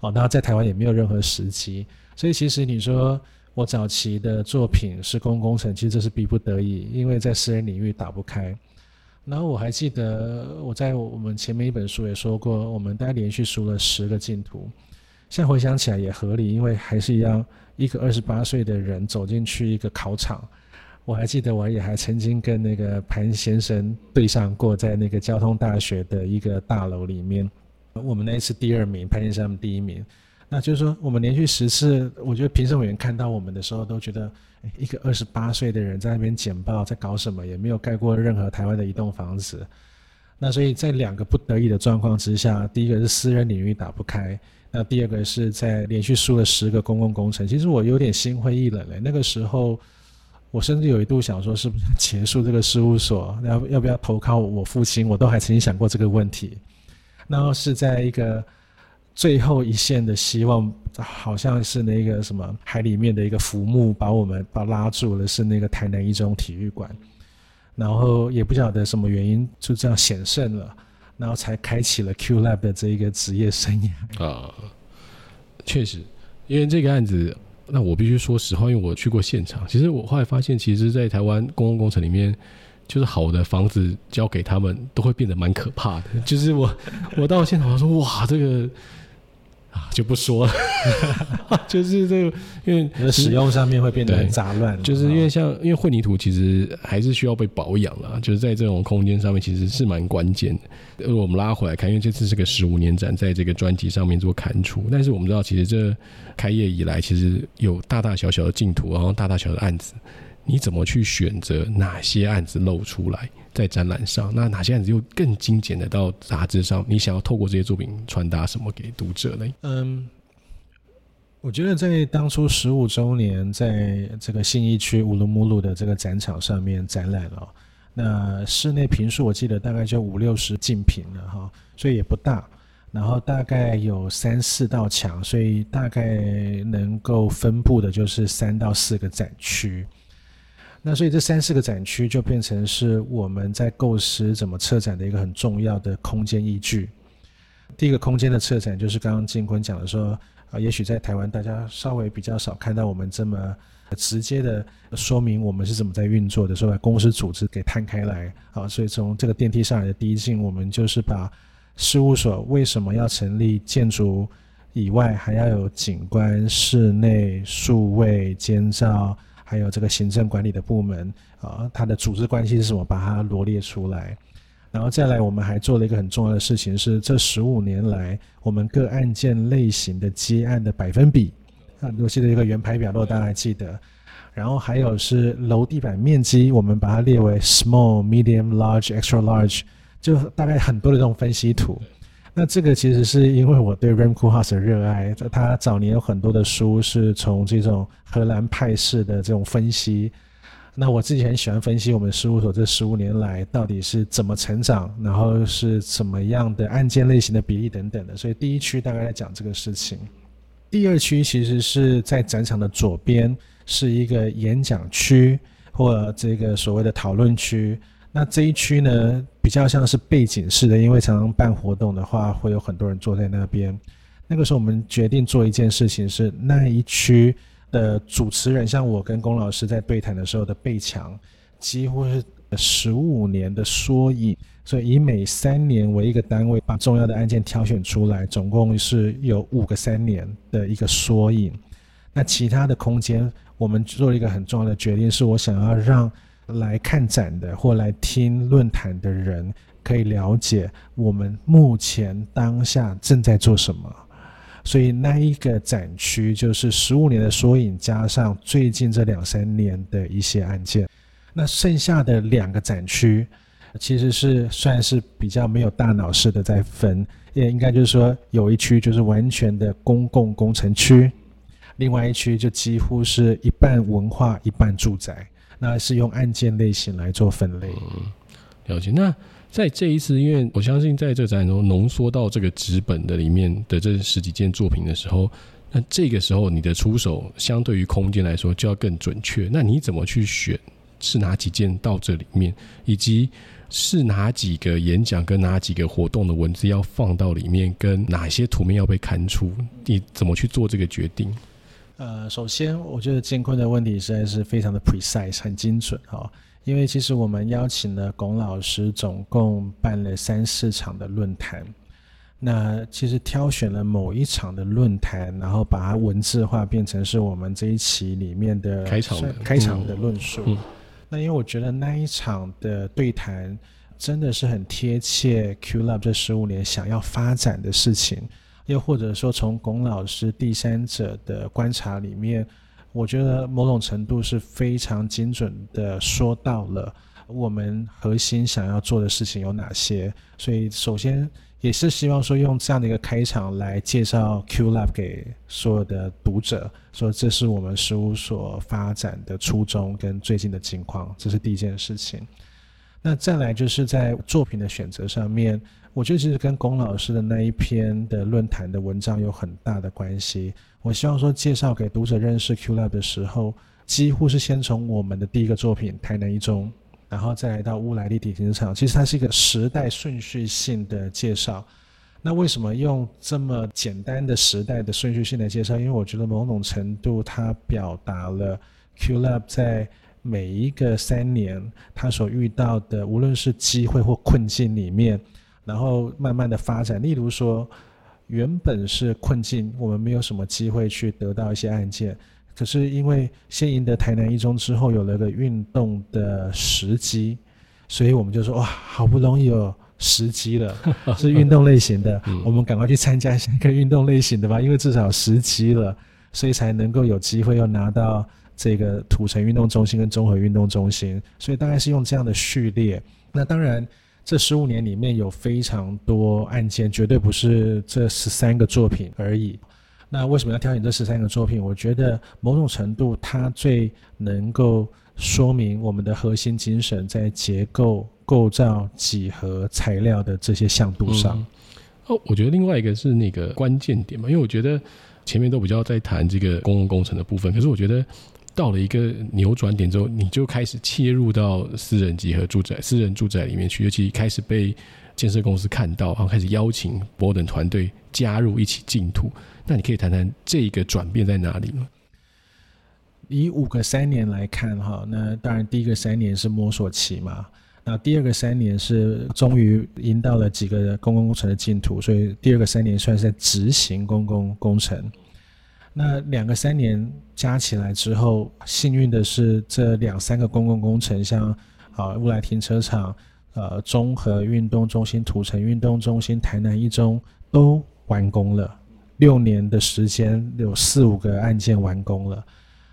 Speaker 1: 哦，然后在台湾也没有任何时机，所以其实你说我早期的作品是公共工程，其实这是逼不得已，因为在私人领域打不开。然后我还记得我在我们前面一本书也说过，我们大概连续输了十个竞图。现在回想起来也合理，因为还是一样，一个二十八岁的人走进去一个考场。我还记得，我也还曾经跟那个潘先生对上过，在那个交通大学的一个大楼里面，我们那一次第二名，潘先生第一名。那就是说，我们连续十次，我觉得评审委员看到我们的时候，都觉得，一个二十八岁的人在那边简报，在搞什么？也没有盖过任何台湾的一栋房子。那所以在两个不得已的状况之下，第一个是私人领域打不开，那第二个是在连续输了十个公共工程。其实我有点心灰意冷了。那个时候。我甚至有一度想说，是不是结束这个事务所，要要不要投靠我父亲？我都还曾经想过这个问题。然后是在一个最后一线的希望，好像是那个什么海里面的一个浮木把我们把拉住了，是那个台南一中体育馆。然后也不晓得什么原因，就这样险胜了，然后才开启了 Q Lab 的这一个职业生涯。
Speaker 2: 啊，确实，因为这个案子。那我必须说实话，因为我去过现场。其实我后来发现，其实，在台湾公共工程里面，就是好的房子交给他们，都会变得蛮可怕的。就是我，我到现场说，哇，这个。啊，就不说了，就是这个，因为
Speaker 1: 使用上面会变得很杂乱，
Speaker 2: 就是因为像因为混凝土其实还是需要被保养啦，就是在这种空间上面其实是蛮关键的。如果我们拉回来看，因为这次是个十五年展，在这个专辑上面做刊出，但是我们知道，其实这开业以来，其实有大大小小的净土，然后大大小小的案子。你怎么去选择哪些案子露出来在展览上？那哪些案子又更精简的到杂志上？你想要透过这些作品传达什么给读者呢？
Speaker 1: 嗯，我觉得在当初十五周年，在这个信义区乌鲁木鲁的这个展场上面展览了，那室内平数我记得大概就五六十进平了哈，所以也不大。然后大概有三四道墙，所以大概能够分布的就是三到四个展区。那所以这三四个展区就变成是我们在构思怎么策展的一个很重要的空间依据。第一个空间的策展就是刚刚进坤讲的说，啊，也许在台湾大家稍微比较少看到我们这么直接的说明我们是怎么在运作的，说把公司组织给摊开来啊。所以从这个电梯上来的第一进，我们就是把事务所为什么要成立，建筑以外还要有景观、室内、数位、监造。还有这个行政管理的部门啊，它的组织关系是什么？把它罗列出来，然后再来，我们还做了一个很重要的事情，是这十五年来我们各案件类型的接案的百分比啊，我记得一个圆排表，如果大家还记得，然后还有是楼地板面积，我们把它列为 small、medium、large、extra large，就大概很多的这种分析图。那这个其实是因为我对 Rem Koolhaas 的热爱，他早年有很多的书是从这种荷兰派式的这种分析。那我自己很喜欢分析我们事务所这十五年来到底是怎么成长，然后是怎么样的案件类型的比例等等的。所以第一区大概在讲这个事情，第二区其实是在展场的左边是一个演讲区或这个所谓的讨论区。那这一区呢，比较像是背景式的，因为常常办活动的话，会有很多人坐在那边。那个时候，我们决定做一件事情，是那一区的主持人，像我跟龚老师在对谈的时候的背墙，几乎是十五年的缩影。所以以每三年为一个单位，把重要的案件挑选出来，总共是有五个三年的一个缩影。那其他的空间，我们做了一个很重要的决定，是我想要让。来看展的或来听论坛的人，可以了解我们目前当下正在做什么。所以那一个展区就是十五年的缩影，加上最近这两三年的一些案件。那剩下的两个展区，其实是算是比较没有大脑式的在分，也应该就是说有一区就是完全的公共工程区，另外一区就几乎是一半文化一半住宅。那是用案件类型来做分类。
Speaker 2: 嗯，了解。那在这一次，因为我相信在这展览中浓缩到这个纸本的里面的这十几件作品的时候，那这个时候你的出手相对于空间来说就要更准确。那你怎么去选是哪几件到这里面，以及是哪几个演讲跟哪几个活动的文字要放到里面，跟哪些图面要被刊出？你怎么去做这个决定？
Speaker 1: 呃，首先，我觉得建坤的问题实在是非常的 precise，很精准哈。因为其实我们邀请了龚老师，总共办了三四场的论坛。那其实挑选了某一场的论坛，然后把它文字化，变成是我们这一期里面的
Speaker 2: 开场的
Speaker 1: 开场的论述。
Speaker 2: 嗯嗯、
Speaker 1: 那因为我觉得那一场的对谈真的是很贴切 QLab 这十五年想要发展的事情，又或者说从龚老师第三者的观察里面，我觉得某种程度是非常精准的说到了我们核心想要做的事情有哪些。所以首先。也是希望说用这样的一个开场来介绍 QLab 给所有的读者，说这是我们事务所发展的初衷跟最近的情况，这是第一件事情。那再来就是在作品的选择上面，我觉得其实跟龚老师的那一篇的论坛的文章有很大的关系。我希望说介绍给读者认识 QLab 的时候，几乎是先从我们的第一个作品台南一中。然后再来到乌来立体停车场，其实它是一个时代顺序性的介绍。那为什么用这么简单的时代的顺序性的介绍？因为我觉得某种程度它表达了 QLab 在每一个三年它所遇到的，无论是机会或困境里面，然后慢慢的发展。例如说，原本是困境，我们没有什么机会去得到一些案件。可是因为先赢得台南一中之后，有了个运动的时机，所以我们就说哇，好不容易有时机了，是运动类型的，我们赶快去参加下一个运动类型的吧，因为至少时机了，所以才能够有机会又拿到这个土城运动中心跟综合运动中心，所以大概是用这样的序列。那当然，这十五年里面有非常多案件，绝对不是这十三个作品而已。那为什么要挑选这十三个作品？我觉得某种程度，它最能够说明我们的核心精神在结构、构造、几何、材料的这些向度上。
Speaker 2: 哦，我觉得另外一个是那个关键点嘛，因为我觉得前面都比较在谈这个公共工程的部分，可是我觉得到了一个扭转点之后，你就开始切入到私人集合住宅、私人住宅里面去，尤其开始被建设公司看到，然后开始邀请 Borden 团队加入一起净土。那你可以谈谈这个转变在哪里吗？
Speaker 1: 以五个三年来看，哈，那当然第一个三年是摸索期嘛，那第二个三年是终于赢到了几个公共工程的净土，所以第二个三年算是在执行公共工程。那两个三年加起来之后，幸运的是这两三个公共工程，像啊乌来停车场、呃综合运动中心、土城运动中心、台南一中都完工了。六年的时间，有四五个案件完工了，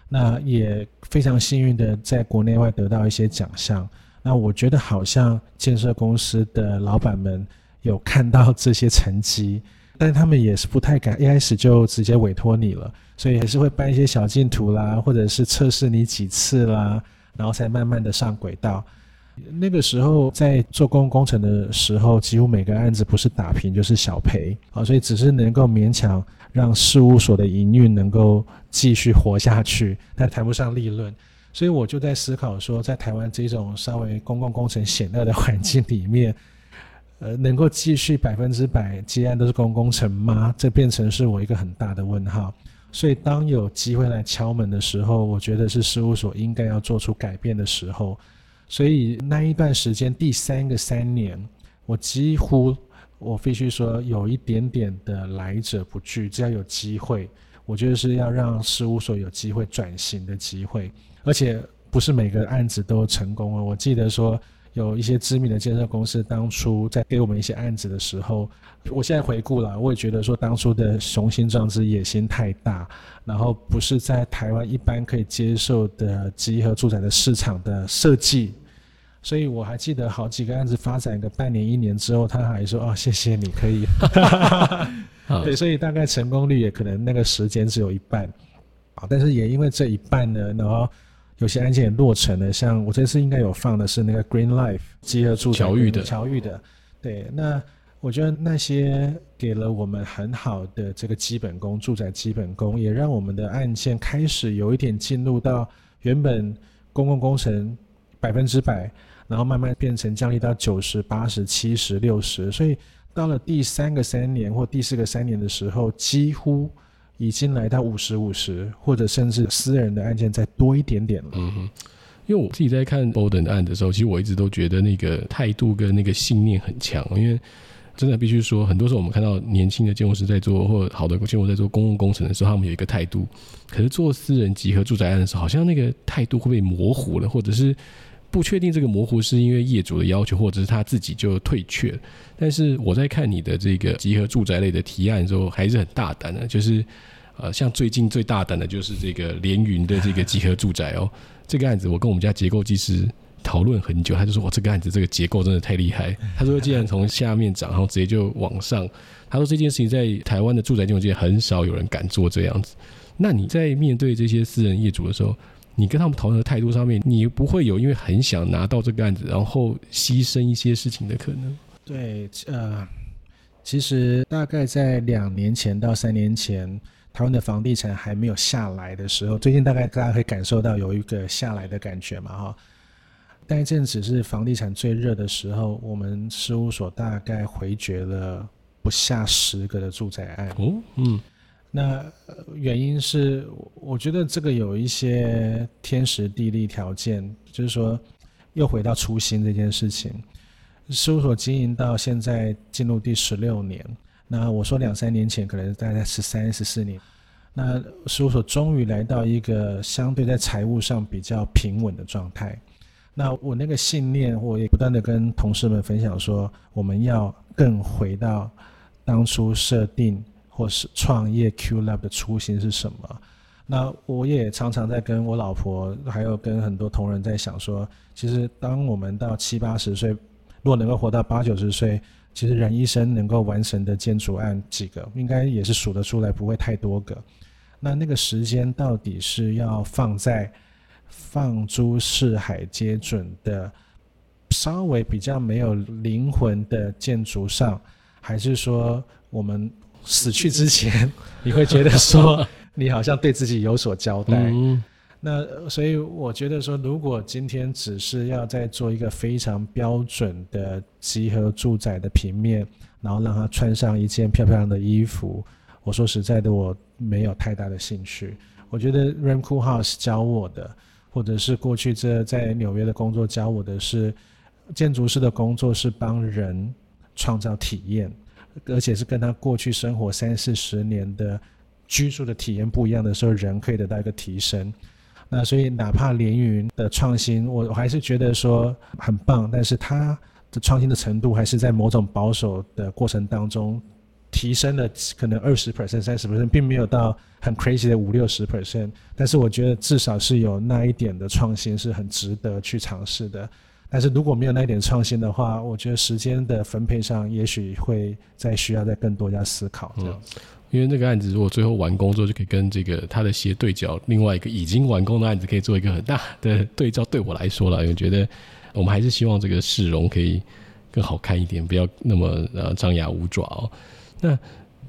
Speaker 1: 那也非常幸运的在国内外得到一些奖项。那我觉得好像建设公司的老板们有看到这些成绩，但他们也是不太敢一开始就直接委托你了，所以还是会办一些小竞图啦，或者是测试你几次啦，然后才慢慢的上轨道。那个时候在做公共工程的时候，几乎每个案子不是打平就是小赔啊，所以只是能够勉强让事务所的营运能够继续活下去，但谈不上利润。所以我就在思考说，在台湾这种稍微公共工程险恶的环境里面，呃，能够继续百分之百接案都是公共工程吗？这变成是我一个很大的问号。所以当有机会来敲门的时候，我觉得是事务所应该要做出改变的时候。所以那一段时间，第三个三年，我几乎我必须说有一点点的来者不拒。只要有机会，我觉得是要让事务所有机会转型的机会，而且不是每个案子都成功了。我记得说有一些知名的建设公司当初在给我们一些案子的时候，我现在回顾了，我也觉得说当初的雄心壮志、野心太大，然后不是在台湾一般可以接受的集合住宅的市场的设计。所以我还记得好几个案子发展个半年一年之后，他还说：“哦，谢谢你可以。”对，所以大概成功率也可能那个时间只有一半啊。但是也因为这一半呢，然后有些案件也落成了。像我这次应该有放的是那个 Green Life 集合住宅
Speaker 2: 侨裕的
Speaker 1: 侨裕的。对，那我觉得那些给了我们很好的这个基本功，住宅基本功，也让我们的案件开始有一点进入到原本公共工程百分之百。然后慢慢变成降低到九十八十七十六十，所以到了第三个三年或第四个三年的时候，几乎已经来到五十五十，或者甚至私人的案件再多一点点了。
Speaker 2: 嗯哼，因为我自己在看 Borden 案的时候，其实我一直都觉得那个态度跟那个信念很强，因为真的必须说，很多时候我们看到年轻的建筑师在做，或好的建筑在做公共工程的时候，他们有一个态度。可是做私人集合住宅案的时候，好像那个态度会被模糊了，或者是不确定这个模糊是因为业主的要求，或者是他自己就退却。但是我在看你的这个集合住宅类的提案的时候，还是很大胆的，就是呃，像最近最大胆的就是这个连云的这个集合住宅哦，这个案子我跟我们家结构技师。讨论很久，他就说：“我这个案子这个结构真的太厉害。”他说：“既然从下面涨，然后直接就往上。”他说：“这件事情在台湾的住宅建筑界很少有人敢做这样子。”那你在面对这些私人业主的时候，你跟他们讨论的态度上面，你不会有因为很想拿到这个案子，然后牺牲一些事情的可能？
Speaker 1: 对，呃，其实大概在两年前到三年前，台湾的房地产还没有下来的时候，最近大概大家可以感受到有一个下来的感觉嘛，哈。那一阵子是房地产最热的时候，我们事务所大概回绝了不下十个的住宅案。哦，嗯，那原因是我觉得这个有一些天时地利条件，就是说又回到初心这件事情。事务所经营到现在进入第十六年，那我说两三年前可能大概十三、十四年，那事务所终于来到一个相对在财务上比较平稳的状态。那我那个信念，我也不断的跟同事们分享说，我们要更回到当初设定或是创业 Q Lab 的初心是什么。那我也常常在跟我老婆，还有跟很多同仁在想说，其实当我们到七八十岁，如果能够活到八九十岁，其实人一生能够完成的建筑案几个，应该也是数得出来，不会太多个。那那个时间到底是要放在？放诸四海皆准的，稍微比较没有灵魂的建筑上，还是说我们死去之前，你会觉得说你好像对自己有所交代？嗯、那所以我觉得说，如果今天只是要再做一个非常标准的集合住宅的平面，然后让他穿上一件漂漂亮的衣服，我说实在的，我没有太大的兴趣。我觉得 Ram Kool House 教我的。或者是过去这在纽约的工作教我的是，建筑师的工作是帮人创造体验，而且是跟他过去生活三四十年的居住的体验不一样的时候，人可以得到一个提升。那所以哪怕连云的创新，我我还是觉得说很棒，但是它的创新的程度还是在某种保守的过程当中。提升了可能二十 percent、三十 percent，并没有到很 crazy 的五六十 percent，但是我觉得至少是有那一点的创新是很值得去尝试的。但是如果没有那一点创新的话，我觉得时间的分配上也许会再需要再更多加思考这样。嗯，
Speaker 2: 因为那个案子如果最后完工之后就可以跟这个他的斜对角，另外一个已经完工的案子可以做一个很大的对照。对我来说了，因为觉得我们还是希望这个市容可以更好看一点，不要那么呃张牙舞爪哦。那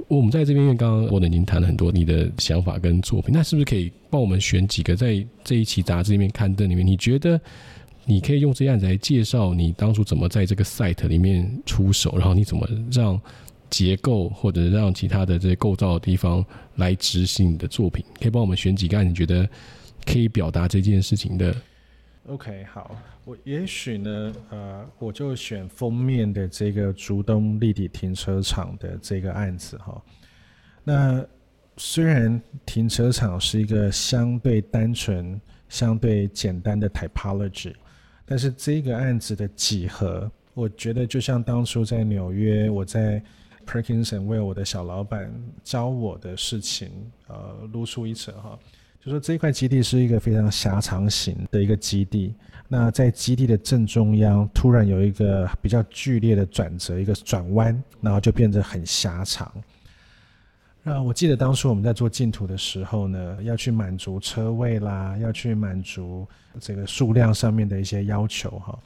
Speaker 2: 我们在这边，因为刚刚我们已经谈了很多你的想法跟作品，那是不是可以帮我们选几个在这一期杂志里面刊登里面，你觉得你可以用这样子来介绍你当初怎么在这个 site 里面出手，然后你怎么让结构或者让其他的这些构造的地方来执行你的作品？可以帮我们选几个案，你觉得可以表达这件事情的
Speaker 1: ？OK，好，我也许呢，呃，我就选封面的这个竹东立体停车场的这个案子哈。那虽然停车场是一个相对单纯、相对简单的 typology，但是这个案子的几何，我觉得就像当初在纽约，我在 Perkinson 为我的小老板教我的事情，呃，如出一辙哈。就说这块基地是一个非常狭长型的一个基地，那在基地的正中央突然有一个比较剧烈的转折，一个转弯，然后就变得很狭长。那我记得当初我们在做净土的时候呢，要去满足车位啦，要去满足这个数量上面的一些要求哈。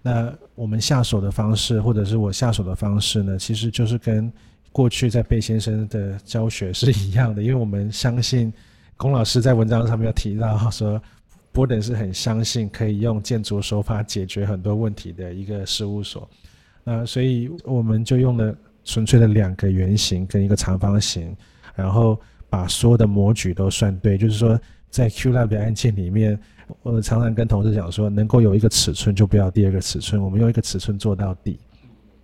Speaker 1: 那我们下手的方式，或者是我下手的方式呢，其实就是跟过去在贝先生的教学是一样的，因为我们相信。龚老师在文章上面有提到说，Boardman 是很相信可以用建筑手法解决很多问题的一个事务所。那所以我们就用了纯粹的两个圆形跟一个长方形，然后把所有的模具都算对。就是说，在 QLab 的案件里面，我常常跟同事讲说，能够有一个尺寸就不要第二个尺寸，我们用一个尺寸做到底。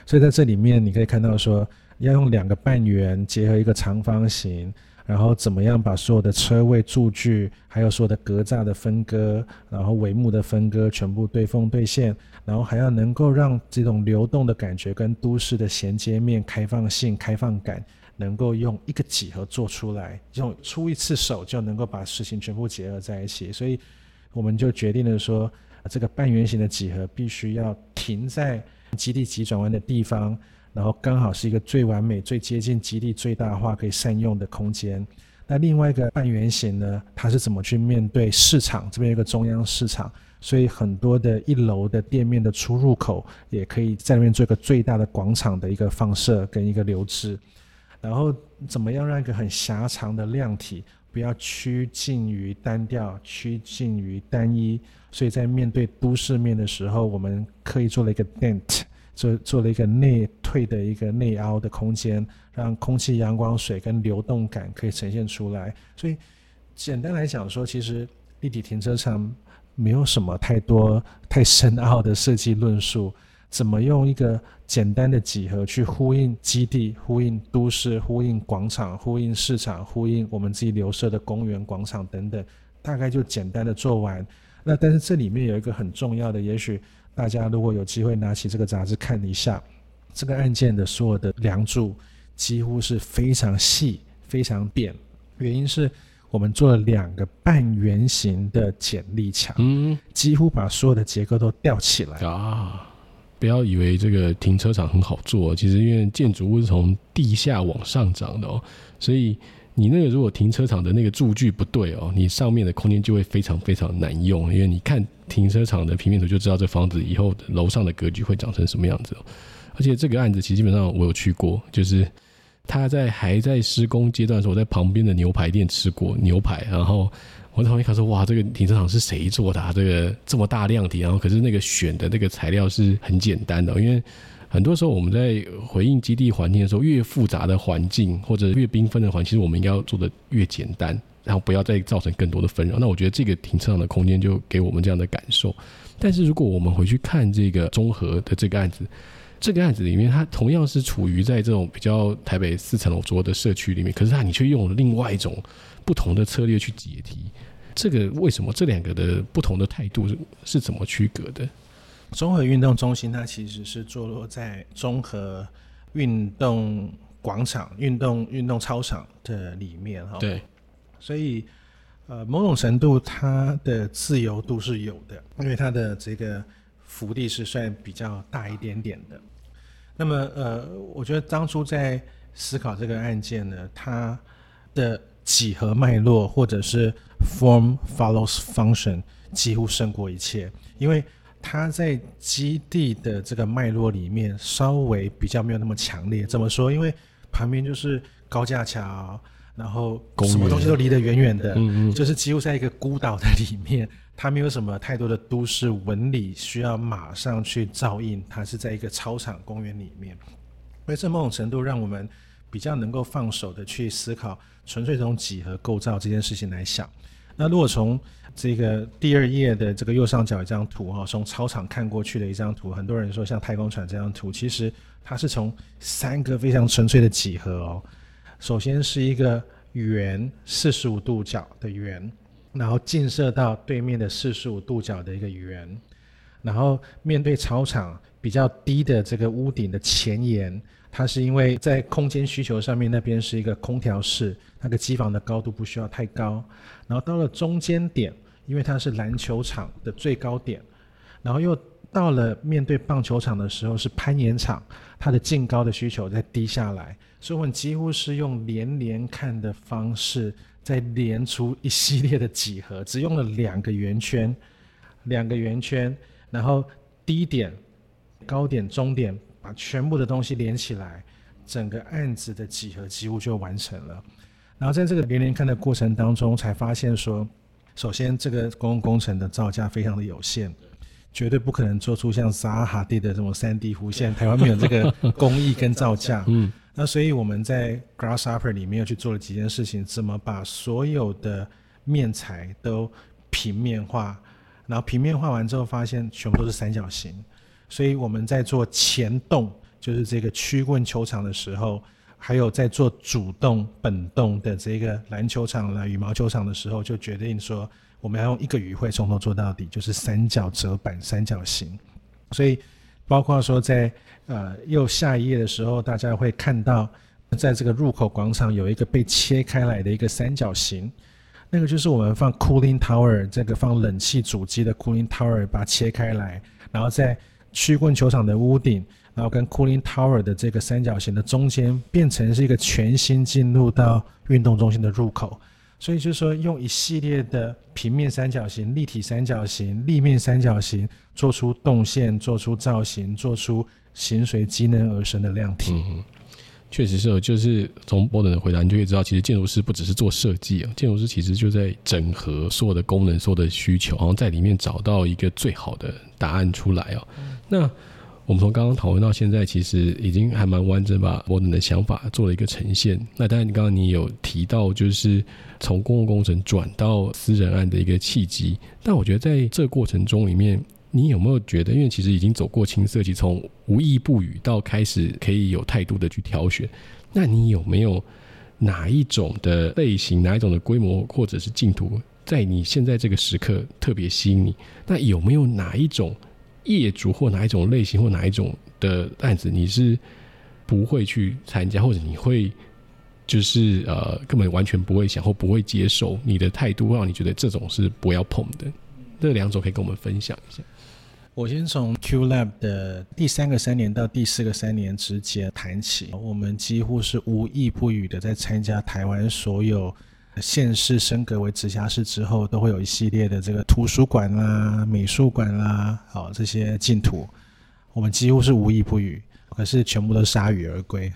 Speaker 1: 所以在这里面你可以看到说，要用两个半圆结合一个长方形。然后怎么样把所有的车位、柱距，还有所有的格栅的分割，然后帷幕的分割，全部对缝对线，然后还要能够让这种流动的感觉跟都市的衔接面、开放性、开放感，能够用一个几何做出来，用出一次手就能够把事情全部结合在一起。所以我们就决定了说，这个半圆形的几何必须要停在基地急转弯的地方。然后刚好是一个最完美、最接近基地最大化可以善用的空间。那另外一个半圆形呢，它是怎么去面对市场？这边有个中央市场，所以很多的一楼的店面的出入口也可以在那边做一个最大的广场的一个放射跟一个留置。然后怎么样让一个很狭长的量体不要趋近于单调、趋近于单一？所以在面对都市面的时候，我们刻意做了一个 dent。做做了一个内退的一个内凹的空间，让空气、阳光、水跟流动感可以呈现出来。所以简单来讲说，其实立体停车场没有什么太多太深奥的设计论述，怎么用一个简单的几何去呼应基地、呼应都市、呼应广场、呼应市场、呼应我们自己留设的公园、广场等等，大概就简单的做完。那但是这里面有一个很重要的，也许。大家如果有机会拿起这个杂志看一下，这个案件的所有的梁柱几乎是非常细、非常扁，原因是我们做了两个半圆形的剪力墙，嗯，几乎把所有的结构都吊起来
Speaker 2: 啊！不要以为这个停车场很好做，其实因为建筑物是从地下往上涨的哦，所以。你那个如果停车场的那个柱距不对哦，你上面的空间就会非常非常难用，因为你看停车场的平面图就知道这房子以后楼上的格局会长成什么样子哦。而且这个案子其实基本上我有去过，就是他在还在施工阶段的时候，我在旁边的牛排店吃过牛排，然后我在旁边看说，哇，这个停车场是谁做的啊？这个这么大量体，然后可是那个选的那个材料是很简单的，因为。很多时候我们在回应基地环境的时候，越复杂的环境或者越缤纷的环境，其实我们应该要做的越简单，然后不要再造成更多的纷扰。那我觉得这个停车场的空间就给我们这样的感受。但是如果我们回去看这个综合的这个案子，这个案子里面它同样是处于在这种比较台北四层楼多的社区里面，可是它你却用了另外一种不同的策略去解题。这个为什么这两个的不同的态度是是怎么区隔的？
Speaker 1: 中和运动中心，它其实是坐落在综合运动广场、运动运动操场的里面哈。
Speaker 2: 对，
Speaker 1: 所以呃，某种程度它的自由度是有的，因为它的这个幅地是算比较大一点点的。那么呃，我觉得当初在思考这个案件呢，它的几何脉络或者是 form follows function 几乎胜过一切，因为。它在基地的这个脉络里面稍微比较没有那么强烈。怎么说？因为旁边就是高架桥，然后什么东西都离得远远的，嗯嗯，就是几乎在一个孤岛的里面，它没有什么太多的都市纹理需要马上去照应。它是在一个操场公园里面，所以这某种程度让我们比较能够放手的去思考，纯粹从几何构造这件事情来想。那如果从这个第二页的这个右上角一张图哈，从操场看过去的一张图，很多人说像太空船这张图，其实它是从三个非常纯粹的几何哦。首先是一个圆四十五度角的圆，然后近射到对面的四十五度角的一个圆，然后面对操场比较低的这个屋顶的前沿，它是因为在空间需求上面那边是一个空调室，那个机房的高度不需要太高，然后到了中间点。因为它是篮球场的最高点，然后又到了面对棒球场的时候是攀岩场，它的净高的需求再低下来，所以我们几乎是用连连看的方式，再连出一系列的几何，只用了两个圆圈，两个圆圈，然后低点、高点、中点，把全部的东西连起来，整个案子的几何几乎就完成了。然后在这个连连看的过程当中，才发现说。首先，这个公共工程的造价非常的有限，绝对不可能做出像撒哈哈蒂的这种三 D 弧线。台湾没有这个工艺跟造价。嗯，那所以我们在 Grasshopper 里面又去做了几件事情，怎么把所有的面材都平面化，然后平面化完之后发现全部都是三角形，所以我们在做前栋就是这个曲棍球场的时候，还有在做主动本动的这个篮球场啦、羽毛球场的时候，就决定说我们要用一个语汇从头做到底，就是三角折板、三角形。所以包括说在呃右下一页的时候，大家会看到在这个入口广场有一个被切开来的一个三角形。那个就是我们放 cooling tower 这个放冷气主机的 cooling tower，把它切开来，然后在曲棍球场的屋顶，然后跟 cooling tower 的这个三角形的中间，变成是一个全新进入到运动中心的入口。所以就是说，用一系列的平面三角形、立体三角形、立面三角形，做出动线，做出造型，做出形随机能而生的量体。
Speaker 2: 嗯确实是，就是从波等的回答，你就可以知道，其实建筑师不只是做设计啊，建筑师其实就在整合所有的功能、所有的需求，然后在里面找到一个最好的答案出来哦。那我们从刚刚讨论到现在，其实已经还蛮完整，把我们的想法做了一个呈现。那当然，你刚刚你有提到，就是从公共工程转到私人案的一个契机，但我觉得在这过程中里面。你有没有觉得，因为其实已经走过青涩期，从无意不语到开始可以有态度的去挑选，那你有没有哪一种的类型，哪一种的规模或者是竞图，在你现在这个时刻特别吸引你？那有没有哪一种业主或哪一种类型或哪一种的案子，你是不会去参加，或者你会就是呃根本完全不会想或不会接受？你的态度让你觉得这种是不要碰的？这两种可以跟我们分享一下。
Speaker 1: 我先从 Q Lab 的第三个三年到第四个三年之间谈起。我们几乎是无意不语的在参加台湾所有县市升格为直辖市之后，都会有一系列的这个图书馆啦、美术馆啦，好这些净土，我们几乎是无一不语，可是全部都铩羽而归。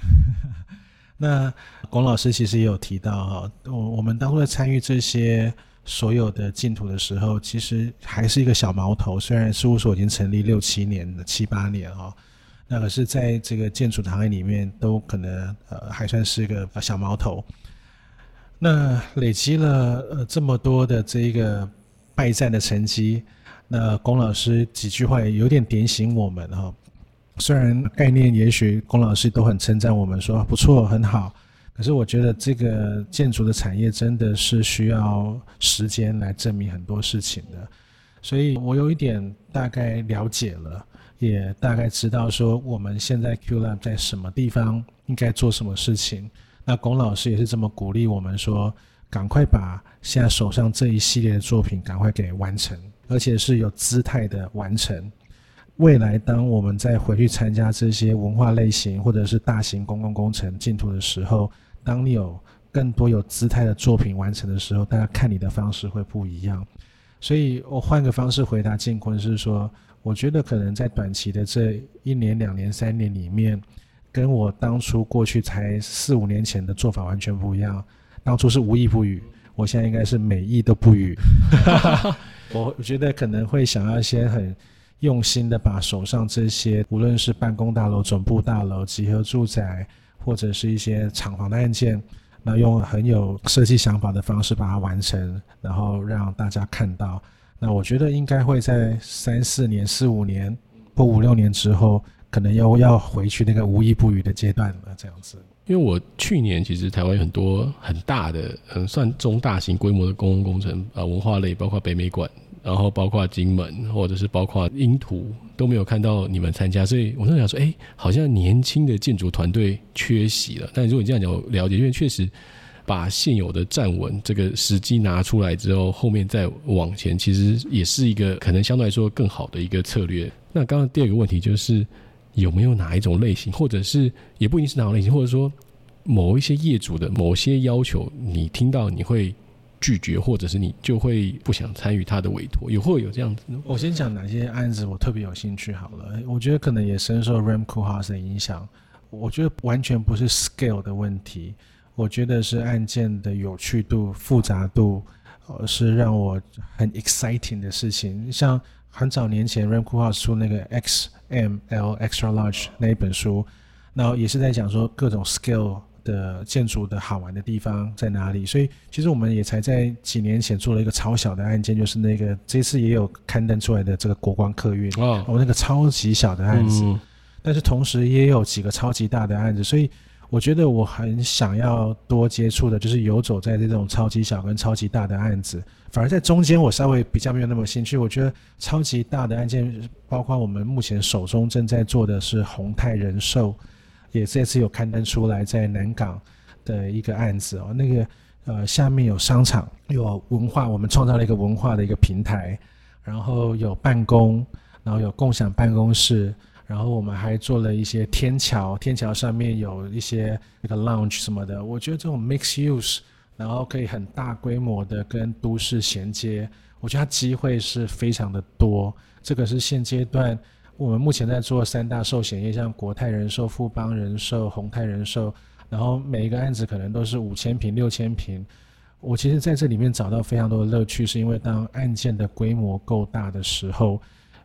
Speaker 1: 那龚老师其实也有提到哈，我我们当初在参与这些。所有的净土的时候，其实还是一个小毛头。虽然事务所已经成立六七年，七八年哈，那可是在这个建筑行业里面，都可能呃还算是一个小毛头。那累积了呃这么多的这个败战的成绩，那龚老师几句话也有点点醒我们哈。虽然概念也许龚老师都很称赞我们说不错很好。可是我觉得这个建筑的产业真的是需要时间来证明很多事情的，所以我有一点大概了解了，也大概知道说我们现在 Q Lab 在什么地方应该做什么事情。那龚老师也是这么鼓励我们说，赶快把现在手上这一系列的作品赶快给完成，而且是有姿态的完成。未来，当我们再回去参加这些文化类型或者是大型公共工程竞图的时候，当你有更多有姿态的作品完成的时候，大家看你的方式会不一样。所以我换个方式回答进坤是说，我觉得可能在短期的这一年、两年、三年里面，跟我当初过去才四五年前的做法完全不一样。当初是无意不语，我现在应该是每意都不语。我觉得可能会想要先很用心的把手上这些，无论是办公大楼、总部大楼、集合住宅。或者是一些厂房的案件，那用很有设计想法的方式把它完成，然后让大家看到。那我觉得应该会在三四年、四五年或五六年之后，可能又要回去那个无一不语的阶段了。这样子，
Speaker 2: 因为我去年其实台湾有很多很大的、很算中大型规模的公共工程啊，文化类，包括北美馆。然后包括金门，或者是包括英图，都没有看到你们参加，所以我就想说，哎，好像年轻的建筑团队缺席了。但如果你这样讲，了解，因为确实把现有的站稳这个时机拿出来之后，后面再往前，其实也是一个可能相对来说更好的一个策略。那刚刚第二个问题就是有没有哪一种类型，或者是也不一定是哪种类型，或者说某一些业主的某些要求，你听到你会。拒绝，或者是你就会不想参与他的委托，也会有这样子。
Speaker 1: 我先讲哪些案子我特别有兴趣好了。我觉得可能也深受 Ram c o o h o u s e 的影响。我觉得完全不是 scale 的问题，我觉得是案件的有趣度、复杂度，呃，是让我很 exciting 的事情。像很早年前 r a m c o o h o u s e 出那个 X XML Extra Large 那一本书，然后也是在讲说各种 scale。的建筑的好玩的地方在哪里？所以其实我们也才在几年前做了一个超小的案件，就是那个这次也有刊登出来的这个国光客运哦，我那个超级小的案子，嗯、但是同时也有几个超级大的案子，所以我觉得我很想要多接触的，就是游走在这种超级小跟超级大的案子。反而在中间，我稍微比较没有那么兴趣。我觉得超级大的案件，包括我们目前手中正在做的是宏泰人寿，也这次有刊登出来在南港的一个案子哦。那个呃，下面有商场，有文化，我们创造了一个文化的一个平台，然后有办公，然后有共享办公室，然后我们还做了一些天桥，天桥上面有一些那个 lounge 什么的。我觉得这种 mix use。然后可以很大规模的跟都市衔接，我觉得它机会是非常的多。这个是现阶段我们目前在做三大寿险业，像国泰人寿、富邦人寿、宏泰人寿，然后每一个案子可能都是五千平、六千平。我其实在这里面找到非常多的乐趣，是因为当案件的规模够大的时候，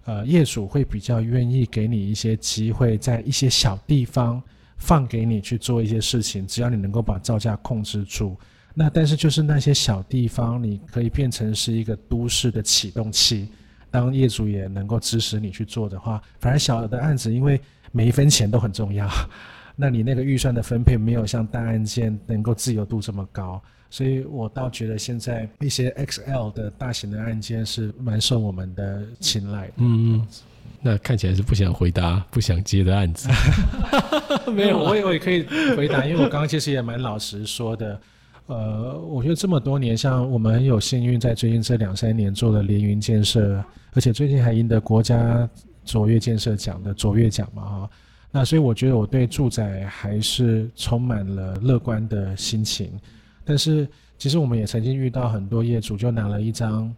Speaker 1: 呃，业主会比较愿意给你一些机会，在一些小地方放给你去做一些事情，只要你能够把造价控制住。那但是就是那些小地方，你可以变成是一个都市的启动器。当业主也能够支持你去做的话，反而小的案子，因为每一分钱都很重要，那你那个预算的分配没有像大案件能够自由度这么高，所以我倒觉得现在一些 XL 的大型的案件是蛮受我们的青睐。
Speaker 2: 嗯嗯，那看起来是不想回答、不想接的案子。
Speaker 1: 没有，我也我也可以回答，因为我刚刚其实也蛮老实说的。呃，我觉得这么多年，像我们很有幸运，在最近这两三年做了连云建设，而且最近还赢得国家卓越建设奖的卓越奖嘛，哈。那所以我觉得我对住宅还是充满了乐观的心情。但是其实我们也曾经遇到很多业主，就拿了一张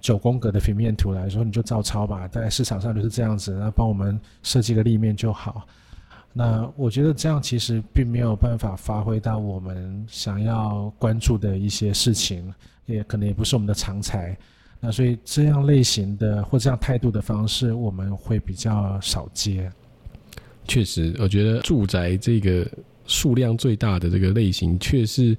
Speaker 1: 九宫格的平面图来说，你就照抄吧，在市场上就是这样子，那帮我们设计个立面就好。那我觉得这样其实并没有办法发挥到我们想要关注的一些事情，也可能也不是我们的长才。那所以这样类型的或这样态度的方式，我们会比较少接。
Speaker 2: 确实，我觉得住宅这个数量最大的这个类型，确实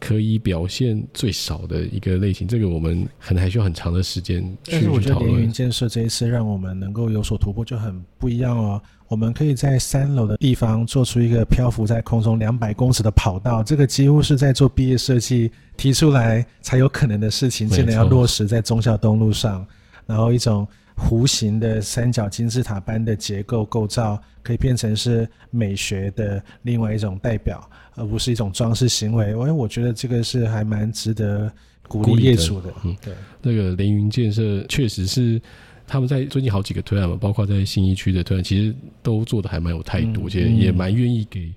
Speaker 2: 可以表现最少的一个类型。这个我们可能还需要很长的时间去讨论。
Speaker 1: 但是我觉得联云建设这一次让我们能够有所突破，就很不一样哦。我们可以在三楼的地方做出一个漂浮在空中两百公尺的跑道，这个几乎是在做毕业设计提出来才有可能的事情，现在要落实在忠孝东路上。然后一种弧形的三角金字塔般的结构构造，可以变成是美学的另外一种代表，而不是一种装饰行为。我我觉得这个是还蛮值得鼓励业主的。
Speaker 2: 嗯，对，那个凌云建设确实是。他们在最近好几个推案嘛，包括在新一区的推案，其实都做的还蛮有态度，而且也蛮愿意给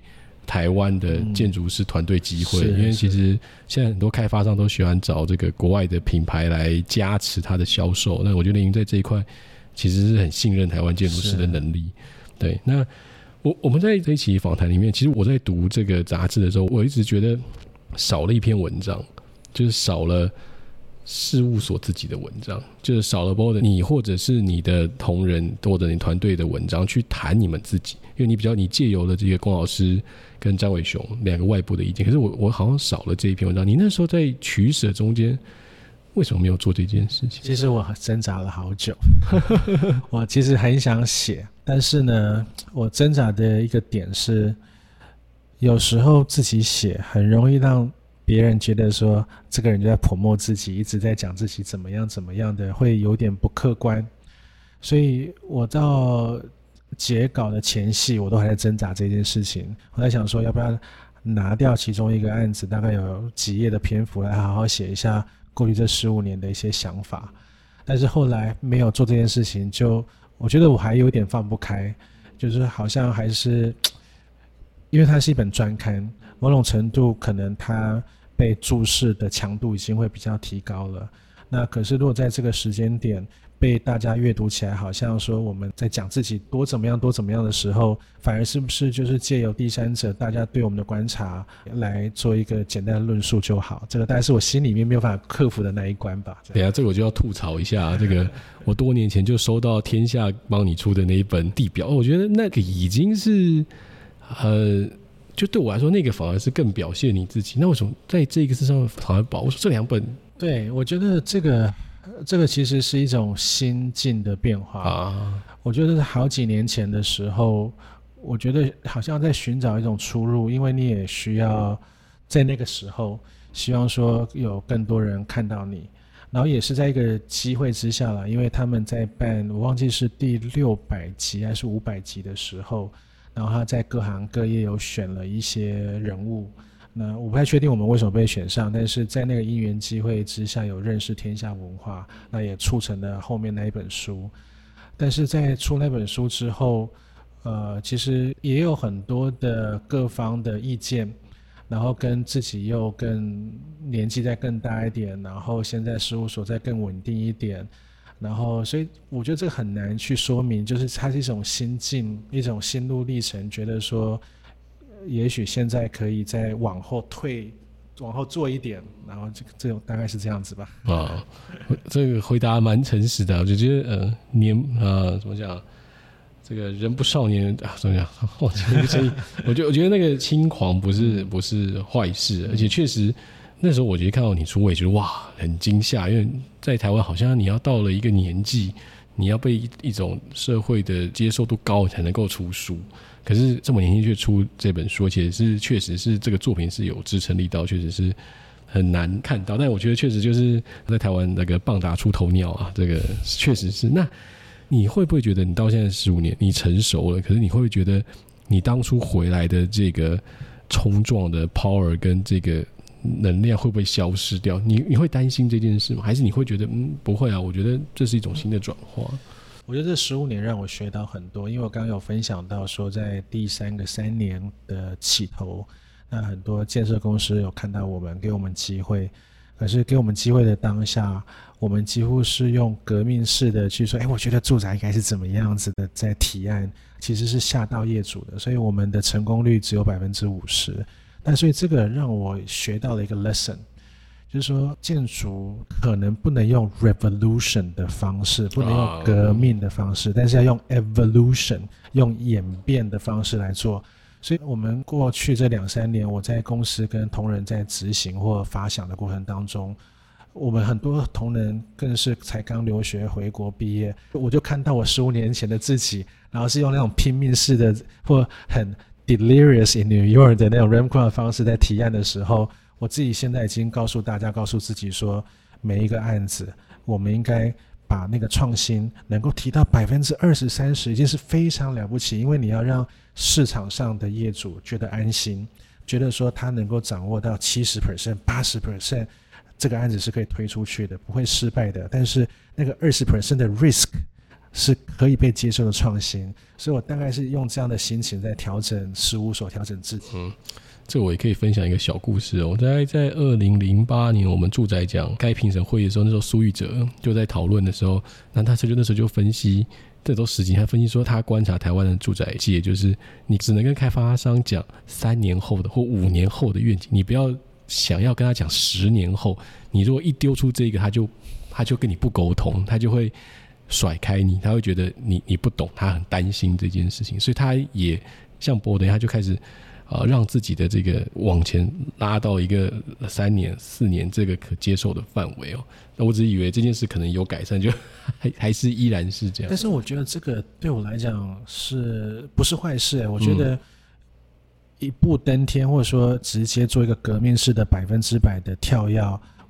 Speaker 2: 台湾的建筑师团队机会。因为其实现在很多开发商都喜欢找这个国外的品牌来加持它的销售。那我觉得联云在这一块其实是很信任台湾建筑师的能力。对，那我我们在这一期访谈里面，其实我在读这个杂志的时候，我一直觉得少了一篇文章，就是少了。事务所自己的文章，就是少了包的你，或者是你的同仁，或者你团队的文章去谈你们自己，因为你比较你借由了这个龚老师跟张伟雄两个外部的意见，可是我我好像少了这一篇文章。你那时候在取舍中间，为什么没有做这件事情？
Speaker 1: 其实我挣扎了好久，我其实很想写，但是呢，我挣扎的一个点是，有时候自己写很容易让。别人觉得说这个人就在泼墨自己，一直在讲自己怎么样怎么样的，会有点不客观。所以我到截稿的前夕，我都还在挣扎这件事情。我在想说，要不要拿掉其中一个案子，大概有几页的篇幅来好好写一下过去这十五年的一些想法。但是后来没有做这件事情，就我觉得我还有点放不开，就是好像还是因为它是一本专刊，某种程度可能它。被注视的强度已经会比较提高了。那可是，如果在这个时间点被大家阅读起来，好像说我们在讲自己多怎么样、多怎么样的时候，反而是不是就是借由第三者大家对我们的观察来做一个简单的论述就好？这个大概是我心里面没有办法克服的那一关吧。
Speaker 2: 等下，这个我就要吐槽一下，这个 我多年前就收到天下帮你出的那一本地表，我觉得那个已经是呃。就对我来说，那个反而是更表现你自己。那为什么在这个事上反而保？我说这两本，
Speaker 1: 对我觉得这个这个其实是一种心境的变化啊。我觉得是好几年前的时候，我觉得好像在寻找一种出路，因为你也需要在那个时候，希望说有更多人看到你，然后也是在一个机会之下了，因为他们在办，我忘记是第六百集还是五百集的时候，然后他在各行各业有选了一些人物。那我不太确定我们为什么被选上，但是在那个因缘机会之下，有认识天下文化，那也促成了后面那一本书。但是在出那本书之后，呃，其实也有很多的各方的意见，然后跟自己又更年纪再更大一点，然后现在事务所再更稳定一点，然后所以我觉得这个很难去说明，就是它是一种心境，一种心路历程，觉得说。也许现在可以再往后退，往后做一点，然后这个这种大概是这样子吧。
Speaker 2: 啊，这个回答蛮诚实的，我就觉得呃年啊怎么讲，这个人不少年啊怎么讲？我觉得我觉得我觉得那个轻狂不是不是坏事，而且确实那时候我觉得看到你出，我也觉得哇很惊吓，因为在台湾好像你要到了一个年纪，你要被一一种社会的接受度高才能够出书。可是这么年轻却出这本书，其实是确实是这个作品是有支撑力道，确实是很难看到。但我觉得确实就是在台湾那个棒打出头鸟啊，这个确实是。那你会不会觉得你到现在十五年，你成熟了？可是你会不会觉得你当初回来的这个冲撞的 power 跟这个能量会不会消失掉？你你会担心这件事吗？还是你会觉得嗯不会啊？我觉得这是一种新的转化。
Speaker 1: 我觉得这十五年让我学到很多，因为我刚刚有分享到说，在第三个三年的起头，那很多建设公司有看到我们，给我们机会，可是给我们机会的当下，我们几乎是用革命式的去说，哎，我觉得住宅应该是怎么样子的，在提案，其实是吓到业主的，所以我们的成功率只有百分之五十，但所以这个让我学到了一个 lesson。就是说，建筑可能不能用 revolution 的方式，不能用革命的方式，但是要用 evolution，用演变的方式来做。所以，我们过去这两三年，我在公司跟同仁在执行或发想的过程当中，我们很多同仁更是才刚留学回国毕业，我就看到我十五年前的自己，然后是用那种拼命式的或很 delirious in New York 的那种 Rembrandt 的方式在提案的时候。我自己现在已经告诉大家，告诉自己说，每一个案子，我们应该把那个创新能够提到百分之二十三十，已经是非常了不起。因为你要让市场上的业主觉得安心，觉得说他能够掌握到七十 percent、八十 percent，这个案子是可以推出去的，不会失败的。但是那个二十 percent 的 risk 是可以被接受的创新。所以我大概是用这样的心情在调整事务所，调整自己。嗯
Speaker 2: 这我也可以分享一个小故事哦。大概在二零零八年，我们住宅奖该评审会议的时候，那时候苏玉哲就在讨论的时候，那他就那时候就分析，这都实际他分析说，他观察台湾的住宅界，就是你只能跟开发商讲三年后的或五年后的愿景，你不要想要跟他讲十年后。你如果一丢出这个，他就他就跟你不沟通，他就会甩开你，他会觉得你你不懂，他很担心这件事情，所以他也像博德，他就开始。呃，让自己的这个往前拉到一个三年、四年这个可接受的范围哦。那我只以为这件事可能有改善，就还还是依然是这样。
Speaker 1: 但是我觉得这个对我来讲是不是坏事？哎，我觉得一步登天，或者说直接做一个革命式的百分之百的跳跃，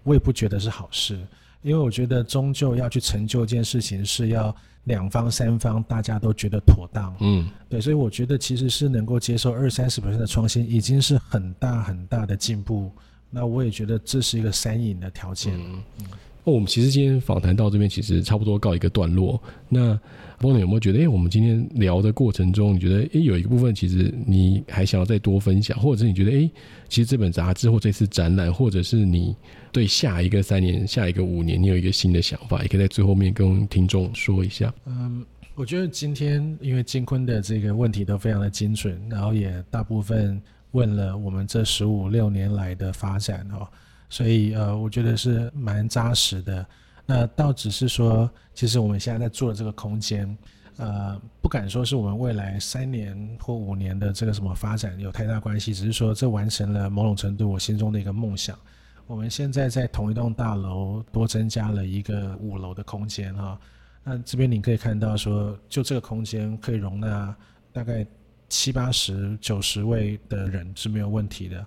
Speaker 1: 我也不觉得是好事。因为我觉得终究要去成就一件事情，是要。两方、三方大家都觉得妥当，嗯，对，所以我觉得其实是能够接受二三十%的创新，已经是很大很大的进步。那我也觉得这是一个三赢的条件。嗯，嗯，
Speaker 2: 哦我们其实今天访谈到这边，其实差不多告一个段落。那波能有没有觉得，哎、我们今天聊的过程中，你觉得，哎、有一个部分，其实你还想要再多分享，或者是你觉得，哎、其实这本杂志或这次展览，或者是你对下一个三年、下一个五年，你有一个新的想法，也可以在最后面跟听众说一下。
Speaker 1: 嗯，我觉得今天因为金坤的这个问题都非常的精准，然后也大部分问了我们这十五六年来的发展哦，所以呃，我觉得是蛮扎实的。那倒只是说，其实我们现在在做的这个空间，呃，不敢说是我们未来三年或五年的这个什么发展有太大关系，只是说这完成了某种程度我心中的一个梦想。我们现在在同一栋大楼多增加了一个五楼的空间哈。那这边你可以看到说，就这个空间可以容纳大概七八十、九十位的人是没有问题的。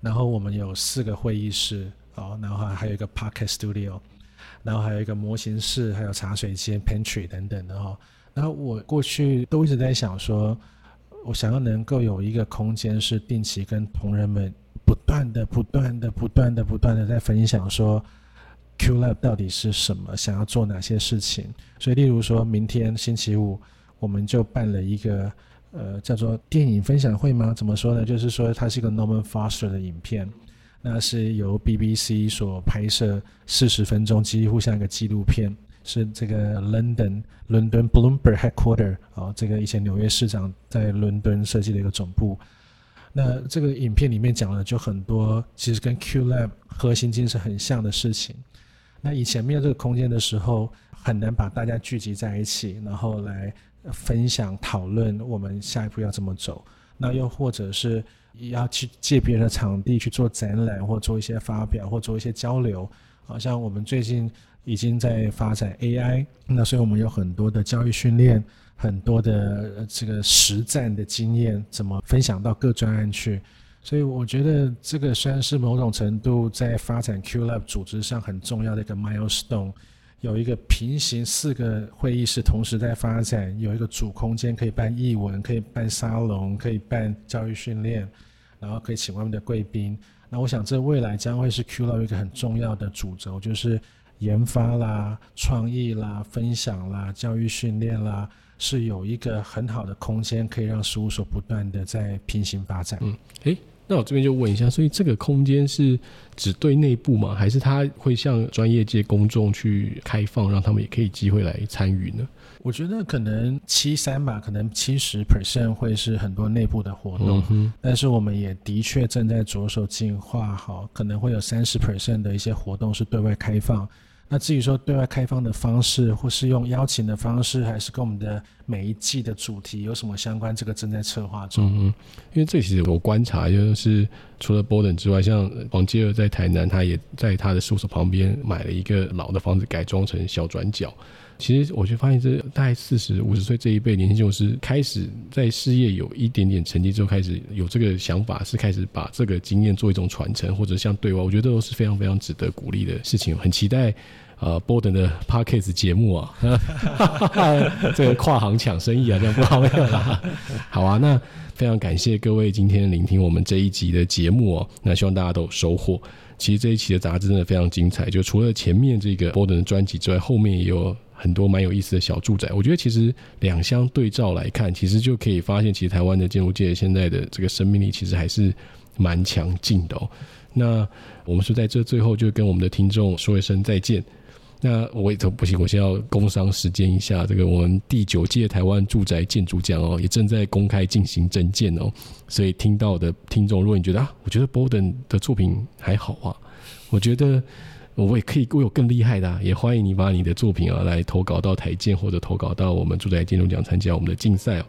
Speaker 1: 然后我们有四个会议室，哦，然后还有一个 Podcast Studio，然后还有一个模型室，还有茶水间、Pantry 等等的哈。然后我过去都一直在想说，我想要能够有一个空间是定期跟同仁们不断的、不断的、不断的、不断的在分享说。QLab 到底是什么？想要做哪些事情？所以，例如说明天星期五，我们就办了一个呃叫做电影分享会吗？怎么说呢？就是说它是一个 Norman Foster 的影片，那是由 BBC 所拍摄，四十分钟，几乎像一个纪录片，是这个 London 伦敦 Bloomberg Headquarter 啊、哦，这个以前纽约市长在伦敦设计的一个总部。那这个影片里面讲了就很多，其实跟 QLab 核心精神很像的事情。那以前没有这个空间的时候，很难把大家聚集在一起，然后来分享讨论我们下一步要怎么走。那又或者是要去借别人的场地去做展览，或做一些发表，或做一些交流。好像我们最近已经在发展 AI，那所以我们有很多的教育训练，很多的这个实战的经验，怎么分享到各专案去。所以我觉得这个虽然是某种程度在发展 QLab 组织上很重要的一个 milestone，有一个平行四个会议室同时在发展，有一个主空间可以办译文，可以办沙龙，可以办教育训练，然后可以请外面的贵宾。那我想这未来将会是 QLab 一个很重要的主轴，就是研发啦、创意啦、分享啦、教育训练啦，是有一个很好的空间可以让事务所不断的在平行发展。
Speaker 2: 嗯，诶。那我这边就问一下，所以这个空间是只对内部吗？还是它会向专业界公众去开放，让他们也可以机会来参与呢？
Speaker 1: 我觉得可能七三吧，可能七十 percent 会是很多内部的活动，嗯，但是我们也的确正在着手进化好，可能会有三十 percent 的一些活动是对外开放。那至于说对外开放的方式，或是用邀请的方式，还是跟我们的每一季的主题有什么相关？这个正在策划中。
Speaker 2: 嗯，因为这其实我观察，就是除了 Borden 之外，像黄介儿在台南，他也在他的宿舍旁边买了一个老的房子，改装成小转角。其实我就发现，这大概四十五十岁这一辈年轻就是开始在事业有一点点成绩之后，开始有这个想法，是开始把这个经验做一种传承，或者像对外，我觉得都是非常非常值得鼓励的事情。很期待呃 Borden 的 Podcast 节目啊，这个跨行抢生意啊，这样不好啦。好啊，那非常感谢各位今天聆听我们这一集的节目哦，那希望大家都有收获。其实这一期的杂志真的非常精彩，就除了前面这个 Borden 的专辑之外，后面也有。很多蛮有意思的小住宅，我觉得其实两相对照来看，其实就可以发现，其实台湾的建筑界现在的这个生命力其实还是蛮强劲的哦。那我们是在这最后就跟我们的听众说一声再见。那我也不行，我先要工商时间一下，这个我们第九届台湾住宅建筑奖哦，也正在公开进行征件哦。所以听到的听众，如果你觉得啊，我觉得 Borden 的作品还好啊，我觉得。我也可以，我有更厉害的，啊，也欢迎你把你的作品啊来投稿到台建，或者投稿到我们住宅建筑奖参加我们的竞赛哦。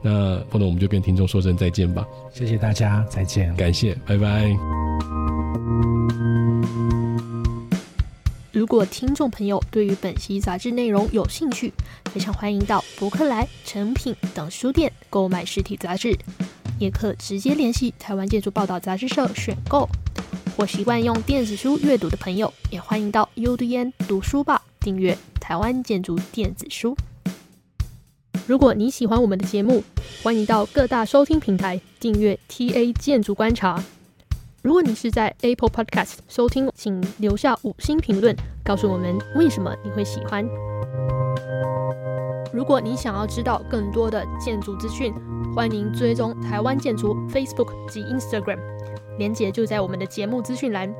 Speaker 2: 那不能我们就跟听众说声再见吧。
Speaker 1: 谢谢大家，再见，
Speaker 2: 感谢，拜拜。
Speaker 3: 如果听众朋友对于本期杂志内容有兴趣，非常欢迎到博客来、诚品等书店购买实体杂志，也可直接联系台湾建筑报道杂志社选购。或习惯用电子书阅读的朋友，也欢迎到 UDN 读书吧订阅台湾建筑电子书。如果你喜欢我们的节目，欢迎到各大收听平台订阅 TA 建筑观察。如果你是在 Apple Podcast 收听，请留下五星评论，告诉我们为什么你会喜欢。如果你想要知道更多的建筑资讯，欢迎追踪台湾建筑 Facebook 及 Instagram。连结就在我们的节目资讯栏。